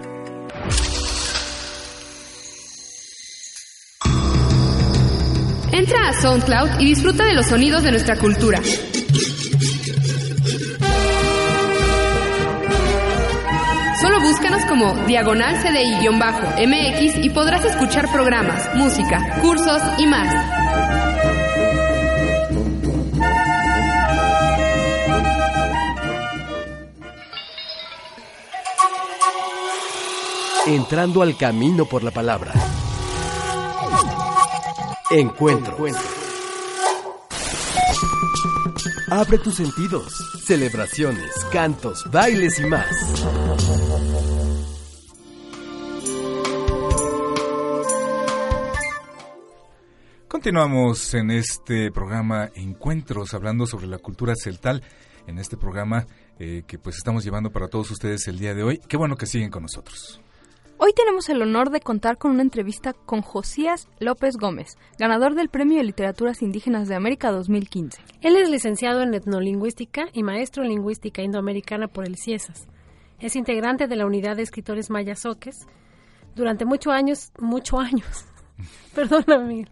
Entra a SoundCloud y disfruta de los sonidos de nuestra cultura. Solo búscanos como Diagonal CDI-MX y podrás escuchar programas, música, cursos y más. Entrando al camino por la palabra. Encuentro. Abre tus sentidos. Celebraciones, cantos, bailes y más. Continuamos en este programa Encuentros, hablando sobre la cultura celtal, en este programa eh, que pues estamos llevando para todos ustedes el día de hoy. Qué bueno que siguen con nosotros. Hoy tenemos el honor de contar con una entrevista con Josías López Gómez, ganador del Premio de Literaturas Indígenas de América 2015. Él es licenciado en etnolingüística y maestro en lingüística indoamericana por el CIESAS. Es integrante de la unidad de escritores mayazoques. Durante muchos años, muchos años, perdóname,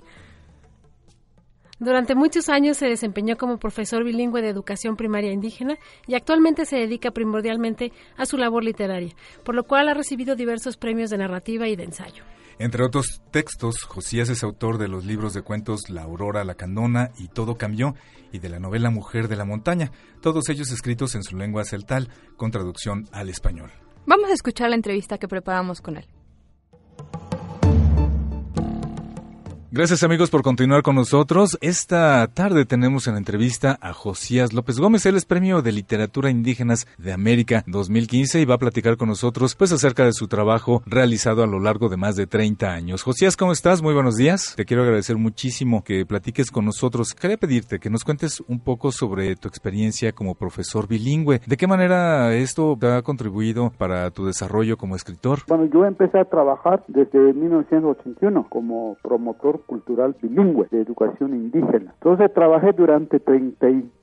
durante muchos años se desempeñó como profesor bilingüe de educación primaria indígena y actualmente se dedica primordialmente a su labor literaria, por lo cual ha recibido diversos premios de narrativa y de ensayo. Entre otros textos, Josías es autor de los libros de cuentos La Aurora, La Candona y Todo Cambió y de la novela Mujer de la Montaña, todos ellos escritos en su lengua celtal con traducción al español. Vamos a escuchar la entrevista que preparamos con él. Gracias amigos por continuar con nosotros. Esta tarde tenemos en entrevista a Josías López Gómez. Él es Premio de Literatura Indígenas de América 2015 y va a platicar con nosotros pues acerca de su trabajo realizado a lo largo de más de 30 años. Josías, ¿cómo estás? Muy buenos días. Te quiero agradecer muchísimo que platiques con nosotros. Quería pedirte que nos cuentes un poco sobre tu experiencia como profesor bilingüe. ¿De qué manera esto te ha contribuido para tu desarrollo como escritor? Bueno, yo empecé a trabajar desde 1981 como promotor cultural bilingüe de educación indígena. Entonces trabajé durante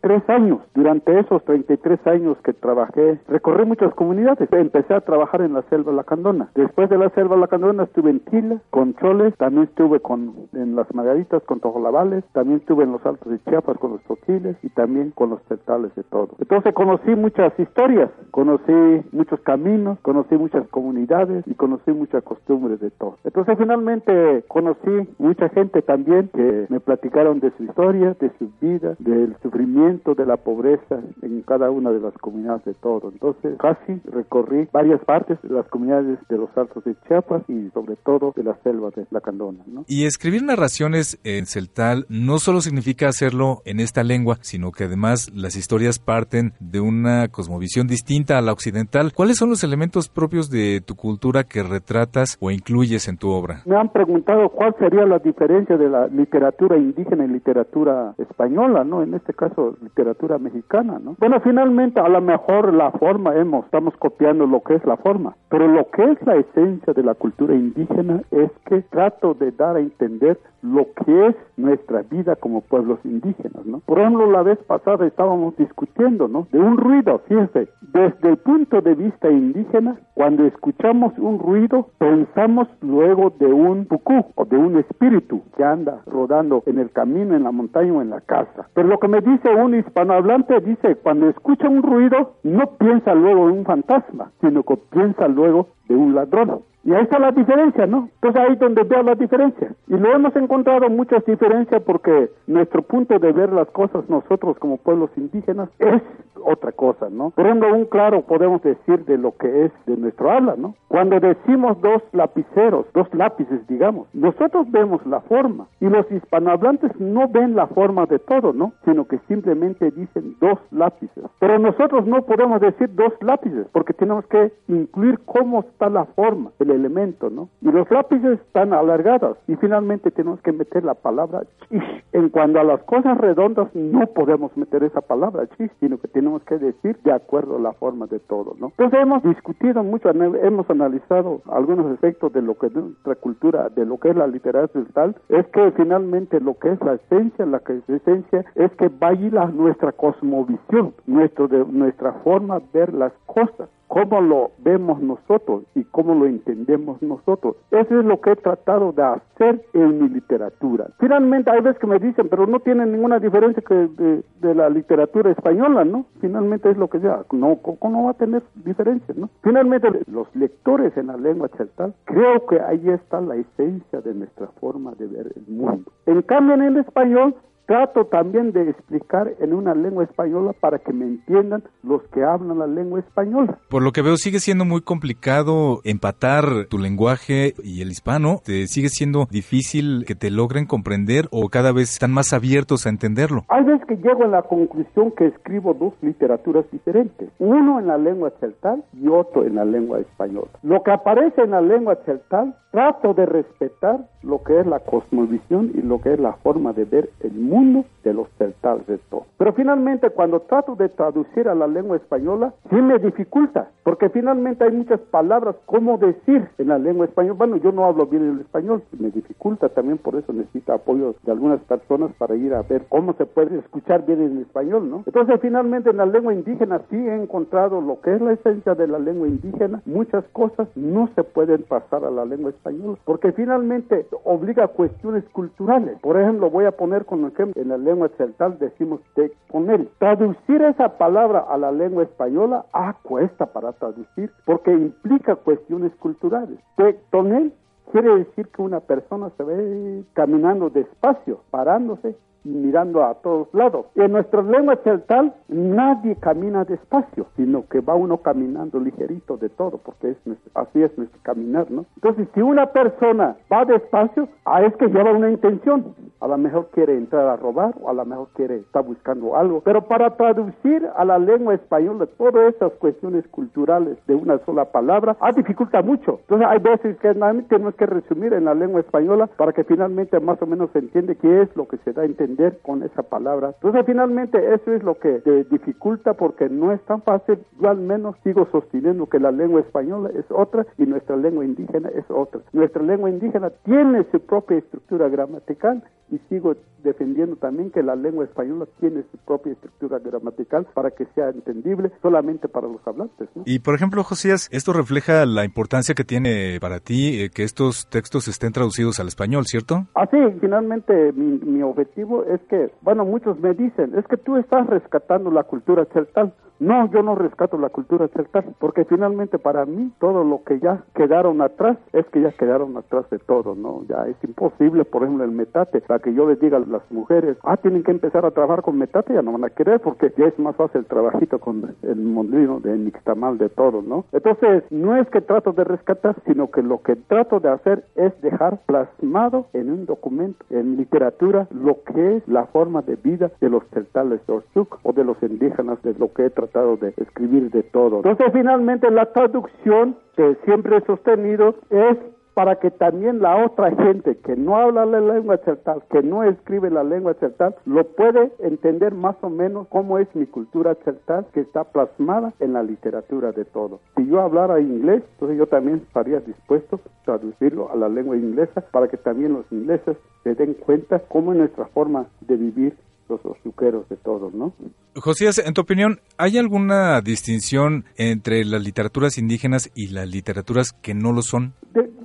33 años. Durante esos 33 años que trabajé, recorrí muchas comunidades. Empecé a trabajar en la selva lacandona. Después de la selva lacandona estuve en Chile, con Choles, también estuve con, en las Margaritas con Tojolabales, también estuve en los Altos de Chiapas con los Toquiles y también con los Tetales de todo. Entonces conocí muchas historias, conocí muchos caminos, conocí muchas comunidades y conocí muchas costumbres de todo. Entonces finalmente conocí mucha gente también que me platicaron de su historia, de su vida, del sufrimiento, de la pobreza en cada una de las comunidades de todo. Entonces casi recorrí varias partes de las comunidades de los Altos de Chiapas y sobre todo de la selva de la Candona. ¿no? Y escribir narraciones en celtal no solo significa hacerlo en esta lengua, sino que además las historias parten de una cosmovisión distinta a la occidental. ¿Cuáles son los elementos propios de tu cultura que retratas o incluyes en tu obra? Me han preguntado cuál sería la diferencia de la literatura indígena y literatura española, ¿no? En este caso, literatura mexicana, ¿no? Bueno, finalmente, a lo mejor la forma hemos, estamos copiando lo que es la forma, pero lo que es la esencia de la cultura indígena es que trato de dar a entender lo que es nuestra vida como pueblos indígenas, ¿no? Por ejemplo, la vez pasada estábamos discutiendo, ¿no? De un ruido, fíjense, desde el punto de vista indígena, cuando escuchamos un ruido, pensamos luego de un pucú o de un espíritu que anda rodando en el camino, en la montaña o en la casa. Pero lo que me dice un hispanohablante dice, cuando escucha un ruido, no piensa luego en un fantasma, sino que piensa luego de un ladrón. Y ahí está la diferencia, ¿no? Entonces ahí es donde veo la diferencia. Y lo hemos encontrado muchas diferencias porque nuestro punto de ver las cosas nosotros como pueblos indígenas es otra cosa, ¿no? Por ejemplo, un claro podemos decir de lo que es de nuestro habla, ¿no? Cuando decimos dos lapiceros, dos lápices, digamos, nosotros vemos la forma y los hispanohablantes no ven la forma de todo, ¿no? Sino que simplemente dicen dos lápices. Pero nosotros no podemos decir dos lápices porque tenemos que incluir cómo está la forma, el elemento, ¿no? Y los lápices están alargados y finalmente tenemos que meter la palabra chish. En cuanto a las cosas redondas no podemos meter esa palabra chish, sino que tenemos que decir de acuerdo a la forma de todo, ¿no? Entonces hemos discutido mucho, hemos analizado algunos aspectos de lo que es nuestra cultura, de lo que es la literatura tal, es que finalmente lo que es la esencia, la es esencia, es que baila nuestra cosmovisión, nuestro de, nuestra forma de ver las cosas cómo lo vemos nosotros y cómo lo entendemos nosotros. Eso es lo que he tratado de hacer en mi literatura. Finalmente, hay veces que me dicen, pero no tiene ninguna diferencia que de, de la literatura española, ¿no? Finalmente es lo que sea. No, ¿cómo va a tener diferencias, no? Finalmente, los lectores en la lengua celtal, creo que ahí está la esencia de nuestra forma de ver el mundo. En cambio, en el español, trato también de explicar en una lengua española para que me entiendan los que hablan la lengua española. Por lo que veo, sigue siendo muy complicado empatar tu lenguaje y el hispano. ¿Te sigue siendo difícil que te logren comprender o cada vez están más abiertos a entenderlo? Hay veces que llego a la conclusión que escribo dos literaturas diferentes. Uno en la lengua celtal y otro en la lengua española. Lo que aparece en la lengua celtal, trato de respetar lo que es la cosmovisión y lo que es la forma de ver el mundo de los celtales de todo. Pero finalmente cuando trato de traducir a la lengua española, sí me dificulta, porque finalmente hay muchas palabras, cómo decir en la lengua española. Bueno, yo no hablo bien el español, me dificulta también, por eso necesito apoyo de algunas personas para ir a ver cómo se puede escuchar bien en español, ¿no? Entonces, finalmente en la lengua indígena sí he encontrado lo que es la esencia de la lengua indígena, muchas cosas no se pueden pasar a la lengua española, porque finalmente obliga a cuestiones culturales. Por ejemplo, voy a poner como ejemplo, en la lengua celtal decimos de poner, traducir esa palabra a la lengua española, ah, cuesta para traducir, porque implica cuestiones culturales. De tonel quiere decir que una persona se ve caminando despacio, parándose mirando a todos lados. En nuestra lengua celtal nadie camina despacio, sino que va uno caminando ligerito de todo, porque es así es nuestro caminar, ¿no? Entonces, si una persona va despacio, ah, es que lleva una intención. A lo mejor quiere entrar a robar, o a lo mejor quiere estar buscando algo. Pero para traducir a la lengua española todas esas cuestiones culturales de una sola palabra, ah, dificulta mucho. Entonces, hay veces que tenemos que resumir en la lengua española para que finalmente más o menos se entiende qué es lo que se da a entender con esa palabra. Entonces, finalmente, eso es lo que dificulta porque no es tan fácil. Yo al menos sigo sosteniendo que la lengua española es otra y nuestra lengua indígena es otra. Nuestra lengua indígena tiene su propia estructura gramatical y sigo defendiendo también que la lengua española tiene su propia estructura gramatical para que sea entendible solamente para los hablantes. Y por ejemplo, Josías, esto refleja la importancia que tiene para ti eh, que estos textos estén traducidos al español, ¿cierto? Así, finalmente mi, mi objetivo es que, bueno, muchos me dicen, es que tú estás rescatando la cultura celtal. No, yo no rescato la cultura celtal, porque finalmente para mí todo lo que ya quedaron atrás es que ya quedaron atrás de todo, ¿no? Ya es imposible, por ejemplo, el metate, para que yo les diga a las mujeres, ah, tienen que empezar a trabajar con metate, ya no van a querer, porque ya es más fácil el trabajito con el molino de nixtamal de todo, ¿no? Entonces, no es que trato de rescatar, sino que lo que trato de hacer es dejar plasmado en un documento, en literatura, lo que es la forma de vida de los celtales de Orzuk o de los indígenas, de lo que he tratado de escribir de todo. Entonces, finalmente, la traducción que siempre he sostenido es para que también la otra gente que no habla la lengua celtal, que no escribe la lengua celtal, lo puede entender más o menos cómo es mi cultura celtal que está plasmada en la literatura de todo. Si yo hablara inglés, entonces yo también estaría dispuesto a traducirlo a la lengua inglesa para que también los ingleses se den cuenta cómo es nuestra forma de vivir los de todos, ¿no? Josías, en tu opinión, ¿hay alguna distinción entre las literaturas indígenas y las literaturas que no lo son?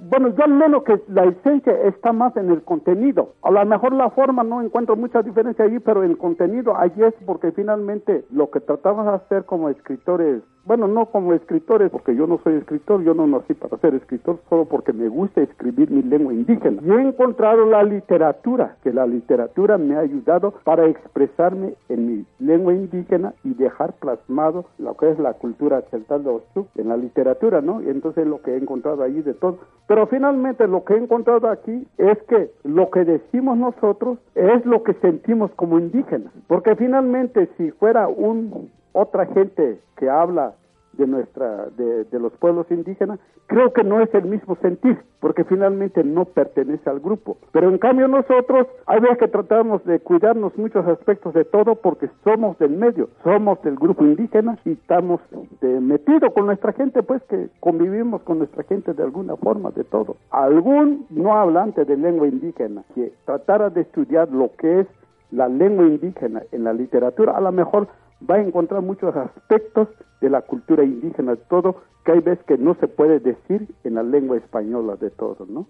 bueno, yo al menos que la esencia está más en el contenido. A lo mejor la forma no encuentro mucha diferencia allí, pero el contenido allí es porque finalmente lo que tratamos de hacer como escritores bueno, no como escritores, porque yo no soy escritor, yo no nací para ser escritor, solo porque me gusta escribir mi lengua indígena. Yo he encontrado la literatura, que la literatura me ha ayudado para expresarme en mi lengua indígena y dejar plasmado lo que es la cultura celtal de Oshuk en la literatura, ¿no? Y entonces lo que he encontrado allí de todo. Pero finalmente lo que he encontrado aquí es que lo que decimos nosotros es lo que sentimos como indígenas, porque finalmente si fuera un otra gente que habla de nuestra de, los pueblos indígenas creo que no es el mismo sentir porque finalmente no pertenece al grupo. Pero en cambio nosotros hay veces que tratamos de cuidarnos muchos aspectos de todo porque somos del medio somos del grupo indígena y estamos metidos con nuestra gente pues que convivimos con nuestra gente de alguna forma de todo. Algún no hablante de lengua indígena que tratara de estudiar lo que es la lengua indígena en la literatura a lo mejor va a encontrar muchos aspectos de la cultura indígena, de todo, que hay veces que no se puede decir en la lengua española de todo, ¿no?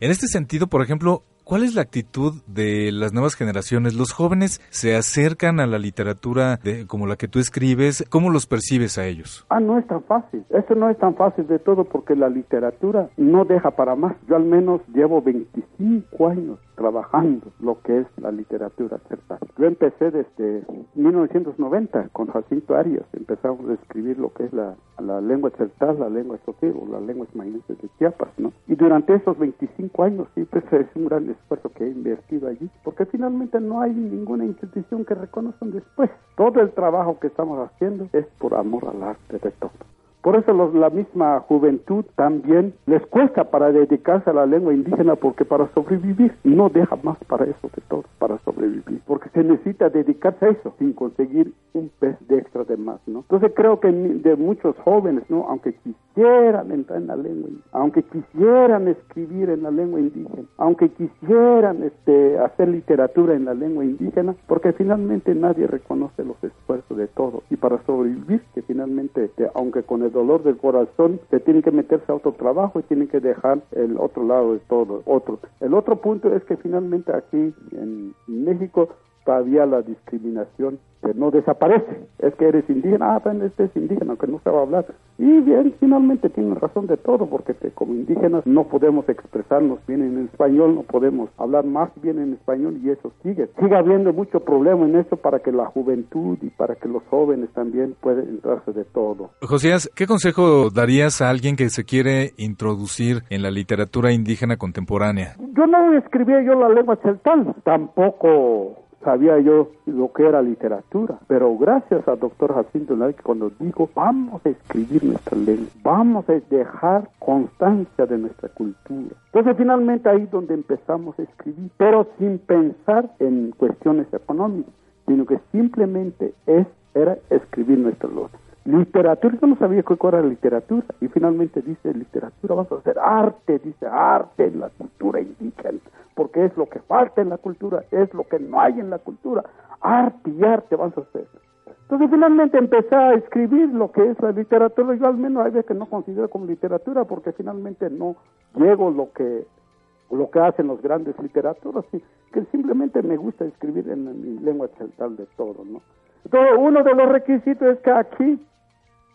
En este sentido, por ejemplo, ¿cuál es la actitud de las nuevas generaciones? ¿Los jóvenes se acercan a la literatura de, como la que tú escribes? ¿Cómo los percibes a ellos? Ah, no es tan fácil. Eso no es tan fácil de todo porque la literatura no deja para más. Yo al menos llevo 25 años trabajando lo que es la literatura celtal. Yo empecé desde 1990 con Jacinto Arias, empezamos a escribir lo que es la, la lengua celtal, la lengua o la lengua mayense de Chiapas, ¿no? Y durante esos 25 años sí, pues es un gran esfuerzo que he invertido allí, porque finalmente no hay ninguna institución que reconozcan después. Todo el trabajo que estamos haciendo es por amor al arte de todo Por eso los, la misma juventud también les cuesta para dedicarse a la lengua indígena porque para sobrevivir no deja más para eso de todo, para sobrevivir, porque se necesita dedicarse a eso sin conseguir un pez de extra de más, ¿no? Entonces creo que de muchos jóvenes, ¿no? Aunque quisieran entrar en la lengua, aunque quisieran escribir en la lengua indígena, aunque quisieran este, hacer literatura en la lengua indígena, porque finalmente nadie reconoce los esfuerzos de todo y para sobrevivir, que finalmente, aunque con el dolor del corazón, se tiene que meterse a otro trabajo y tiene que dejar el otro lado de todo, otro. El otro punto es que finalmente aquí en México todavía la discriminación que no desaparece. Es que eres indígena, ah, pues este es indígena, que no sabe hablar. Y bien, finalmente tienen razón de todo, porque como indígenas no podemos expresarnos bien en español, no podemos hablar más bien en español y eso sigue. Sigue habiendo mucho problema en eso para que la juventud y para que los jóvenes también puedan entrarse de todo. Josías, ¿qué consejo darías a alguien que se quiere introducir en la literatura indígena contemporánea? Yo no escribía yo la lengua celtal, tampoco sabía yo lo que era literatura, pero gracias al doctor Jacinto que cuando dijo vamos a escribir nuestra lengua, vamos a dejar constancia de nuestra cultura. Entonces finalmente ahí es donde empezamos a escribir, pero sin pensar en cuestiones económicas, sino que simplemente es, era escribir nuestra lengua. Literatura, yo no sabía qué era literatura, y finalmente dice literatura, vas a hacer arte, dice arte en la cultura indígena porque es lo que falta en la cultura, es lo que no hay en la cultura. Arte y arte vamos a hacer. Entonces finalmente empecé a escribir lo que es la literatura. Yo al menos hay veces que no considero como literatura porque finalmente no llego lo que lo que hacen los grandes literaturas, que simplemente me gusta escribir en, mi lengua central de todo, ¿no? Uno de los requisitos es que aquí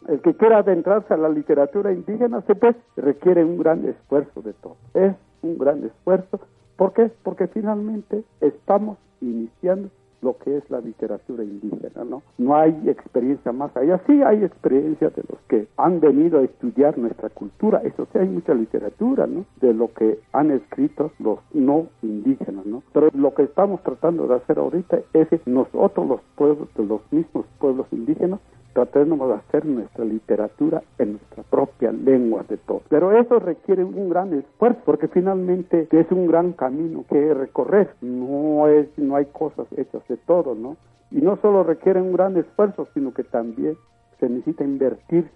el que quiera adentrarse a la literatura indígena se pues requiere un gran esfuerzo de todo. Es un gran esfuerzo ¿Por qué? Porque finalmente estamos iniciando lo que es la literatura indígena, ¿no? No hay experiencia más allá. Sí hay experiencia de los que han venido a estudiar nuestra cultura. Eso sí hay mucha literatura, ¿no? De lo que han escrito los no indígenas, ¿no? Pero lo que estamos tratando de hacer ahorita es que nosotros los pueblos, los mismos pueblos indígenas, tratemos de hacer nuestra literatura en nuestra propia lengua de todo. Pero eso requiere un gran esfuerzo porque finalmente es un gran camino que recorrer. No es, no hay cosas hechas de todo, ¿no? Y no solo requiere un gran esfuerzo, sino que también se necesita invertir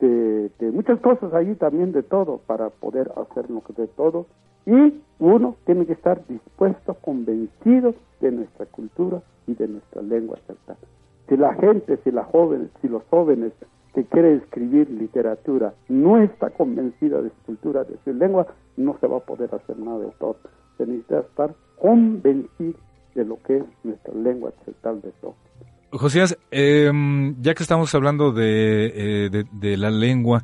de, muchas cosas ahí también de todo para poder hacer lo que de todo. Y uno tiene que estar dispuesto, convencido de nuestra cultura y de nuestra lengua cercana. Si la gente, si la joven, si los jóvenes que quieren escribir literatura no está convencida de su cultura, de su lengua, no se va a poder hacer nada de todo. Se necesita estar convencido de lo que es nuestra lengua tal de todo. Josías, em, ya que estamos hablando de, eh, de, la lengua,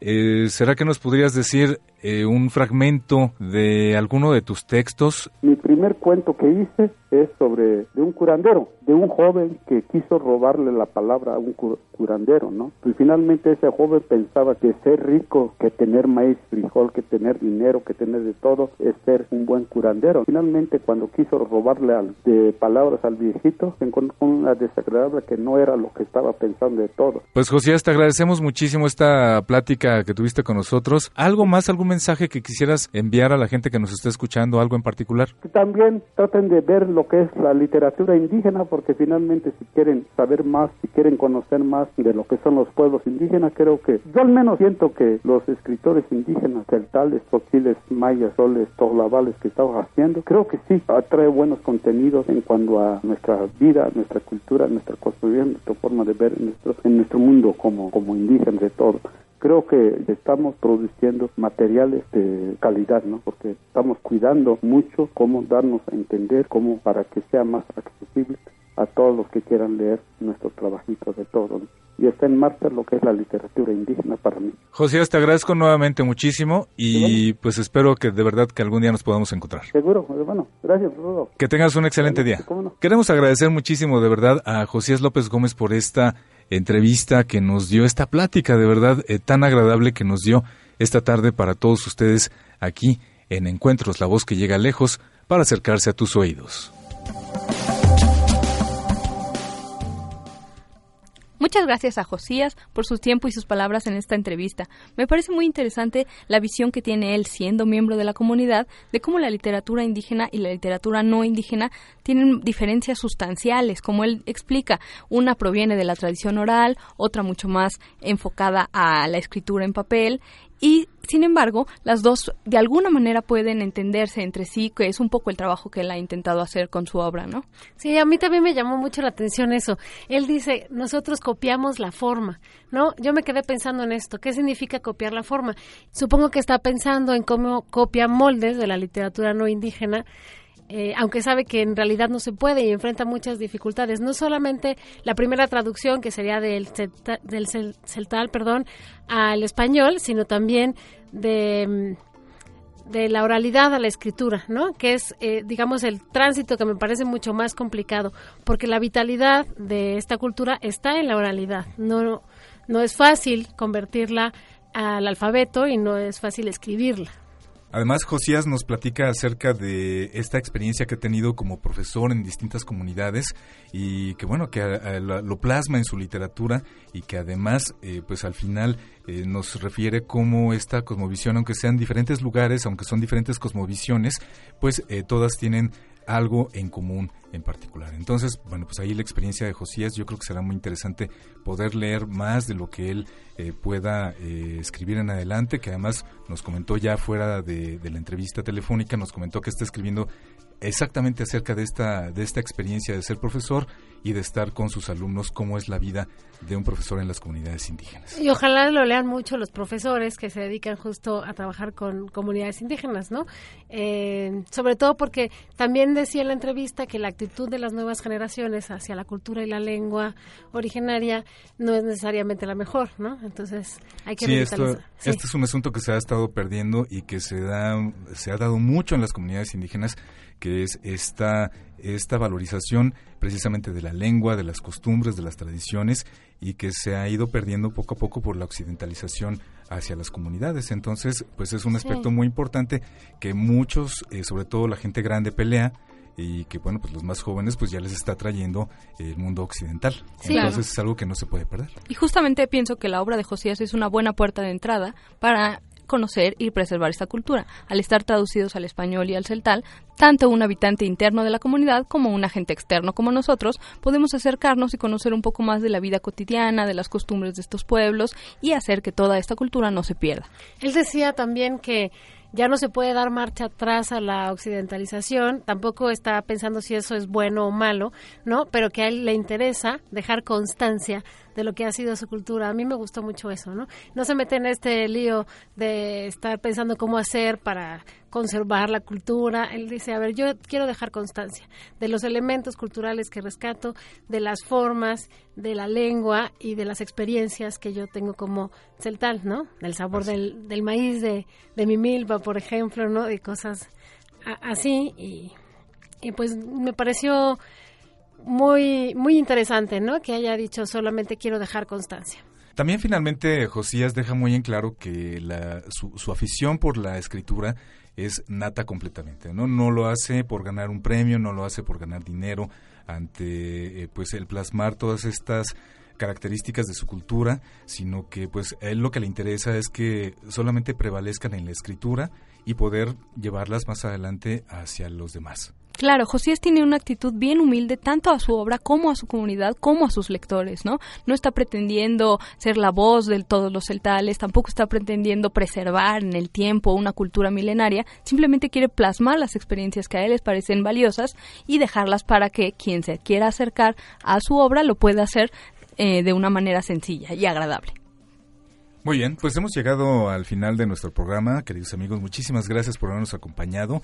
eh, ¿será que nos podrías decir eh, un fragmento de alguno de tus textos? Mi primer cuento que hice es sobre de un curandero, de un joven que quiso robarle la palabra a un curandero, ¿no? Y finalmente ese joven pensaba que ser rico, que tener maíz, frijol, que tener dinero, que tener de todo, es ser un buen curandero. Finalmente cuando quiso robarle de palabras al viejito, se encontró con una desagradable que no era lo que estaba pensando de todo. Pues Josías, te agradecemos muchísimo esta plática que tuviste con nosotros. ¿Algo más, algún mensaje que quisieras enviar a la gente que nos está escuchando, algo en particular? También traten de ver lo que es la literatura indígena, porque finalmente si quieren saber más, si quieren conocer más de lo que son los pueblos indígenas, creo que yo al menos siento que los escritores indígenas, celtales, toquiles, mayas, soles, tolabales que estamos haciendo, creo que sí, atrae buenos contenidos en cuanto a nuestra vida, nuestra cultura, nuestra costumbre, nuestra forma de ver en nuestro, en nuestro mundo como, como indígenas de todo creo que estamos produciendo materiales de calidad, ¿no? Porque estamos cuidando mucho cómo darnos a entender, cómo para que sea más accesible a todos los que quieran leer nuestros trabajitos de todo. Y está en marcha lo que es la literatura indígena para mí. José, te agradezco nuevamente muchísimo y pues espero que de verdad que algún día nos podamos encontrar. Seguro, hermano. Gracias, Rodo. Que tengas un excelente día. Queremos agradecer muchísimo de verdad a José López Gómez por esta entrevista que nos dio, esta plática de verdad eh, tan agradable que nos dio esta tarde para todos ustedes aquí en Encuentros, la voz que llega lejos para acercarse a tus oídos. Muchas gracias a Josías por su tiempo y sus palabras en esta entrevista. Me parece muy interesante la visión que tiene él siendo miembro de la comunidad de cómo la literatura indígena y la literatura no indígena tienen diferencias sustanciales, como él explica. Una proviene de la tradición oral, otra mucho más enfocada a la escritura en papel y sin embargo, las dos de alguna manera pueden entenderse entre sí, que es un poco el trabajo que él ha intentado hacer con su obra, ¿no? Sí, a mí también me llamó mucho la atención eso. Él dice, nosotros copiamos la forma, ¿no? Yo me quedé pensando en esto, ¿qué significa copiar la forma? Supongo que está pensando en cómo copia moldes de la literatura no indígena eh, aunque sabe que en realidad no se puede y enfrenta muchas dificultades. No solamente la primera traducción, que sería del, del celtal perdón, al español, sino también de, de la oralidad a la escritura, ¿no? que es, eh, digamos, el tránsito que me parece mucho más complicado, porque la vitalidad de esta cultura está en la oralidad. No, no es fácil convertirla al alfabeto y no es fácil escribirla. Además, Josías nos platica acerca de esta experiencia que ha tenido como profesor en distintas comunidades y que, bueno, que lo plasma en su literatura y que además, eh, pues al final eh, nos refiere cómo esta cosmovisión, aunque sean diferentes lugares, aunque son diferentes cosmovisiones, pues eh, todas tienen algo en común en particular. Entonces, bueno, pues ahí la experiencia de Josías, yo creo que será muy interesante poder leer más de lo que él eh, pueda eh, escribir en adelante, que además nos comentó ya fuera de, de, la entrevista telefónica, nos comentó que está escribiendo exactamente acerca de esta, de esta experiencia de ser profesor y de estar con sus alumnos, cómo es la vida de un profesor en las comunidades indígenas. Y ojalá lo lean mucho los profesores que se dedican justo a trabajar con comunidades indígenas, ¿no? Eh, sobre todo porque también decía en la entrevista que la actitud de las nuevas generaciones hacia la cultura y la lengua originaria no es necesariamente la mejor, ¿no? Entonces hay que sí, esto, sí. este es un asunto que se ha estado perdiendo y que se da se ha dado mucho en las comunidades indígenas que es esta, esta valorización precisamente de la lengua, de las costumbres, de las tradiciones y que se ha ido perdiendo poco a poco por la occidentalización hacia las comunidades. Entonces, pues es un aspecto muy importante que muchos, eh, sobre todo la gente grande, pelea y que bueno pues los más jóvenes pues ya les está trayendo el mundo occidental. Entonces es algo que no se puede perder. Y justamente pienso que la obra de Josías es una buena puerta de entrada para conocer y preservar esta cultura. Al estar traducidos al español y al celtal, tanto un habitante interno de la comunidad como un agente externo como nosotros podemos acercarnos y conocer un poco más de la vida cotidiana, de las costumbres de estos pueblos y hacer que toda esta cultura no se pierda. Él decía también que ya no se puede dar marcha atrás a la occidentalización, tampoco está pensando si eso es bueno o malo, ¿no? Pero que a él le interesa dejar constancia de lo que ha sido su cultura. A mí me gustó mucho eso, ¿no? No se mete en este lío de estar pensando cómo hacer para conservar la cultura. Él dice, a ver, yo quiero dejar constancia de los elementos culturales que rescato, de las formas, de la lengua y de las experiencias que yo tengo como celtal, ¿no? Del sabor del, del, maíz, de, de mi milpa, por ejemplo, ¿no? Y cosas así. Y, y pues me pareció muy, muy interesante, ¿no? Que haya dicho solamente quiero dejar constancia. También finalmente Josías deja muy en claro que la, su, su, afición por la escritura es nata completamente, ¿no? No lo hace por ganar un premio, no lo hace por ganar dinero ante eh, pues el plasmar todas estas características de su cultura, sino que pues a él lo que le interesa es que solamente prevalezcan en la escritura y poder llevarlas más adelante hacia los demás. Claro, Josías tiene una actitud bien humilde tanto a su obra como a su comunidad, como a sus lectores, ¿no? No está pretendiendo ser la voz de todos los celtales, tampoco está pretendiendo preservar en el tiempo una cultura milenaria, simplemente quiere plasmar las experiencias que a él les parecen valiosas y dejarlas para que quien se quiera acercar a su obra lo pueda hacer eh, de una manera sencilla y agradable. Muy bien, pues hemos llegado al final de nuestro programa, queridos amigos. Muchísimas gracias por habernos acompañado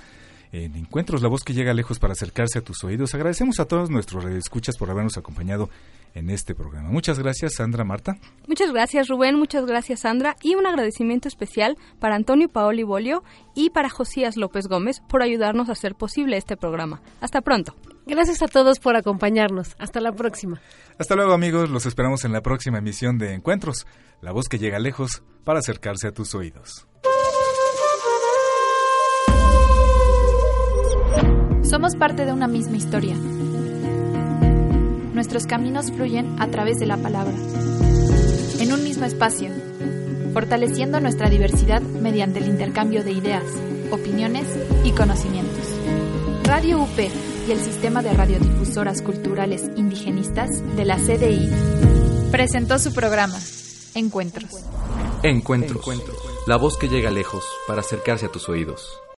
en Encuentros, la voz que llega lejos para acercarse a tus oídos. Agradecemos a todos nuestros escuchas por habernos acompañado en este programa. Muchas gracias, Sandra Marta. Muchas gracias, Rubén. Muchas gracias, Sandra. Y un agradecimiento especial para Antonio Paoli Bolio y para Josías López Gómez por ayudarnos a hacer posible este programa. Hasta pronto. Gracias a todos por acompañarnos. Hasta la próxima. Hasta luego, amigos. Los esperamos en la próxima emisión de Encuentros, la voz que llega lejos para acercarse a tus oídos. Somos parte de una misma historia nuestros caminos fluyen a través de la palabra. En un mismo espacio, fortaleciendo nuestra diversidad mediante el intercambio de ideas, opiniones y conocimientos. Radio UP y el Sistema de Radiodifusoras Culturales Indigenistas de la CDI presentó su programa, Encuentros. Encuentros. La voz que llega lejos para acercarse a tus oídos.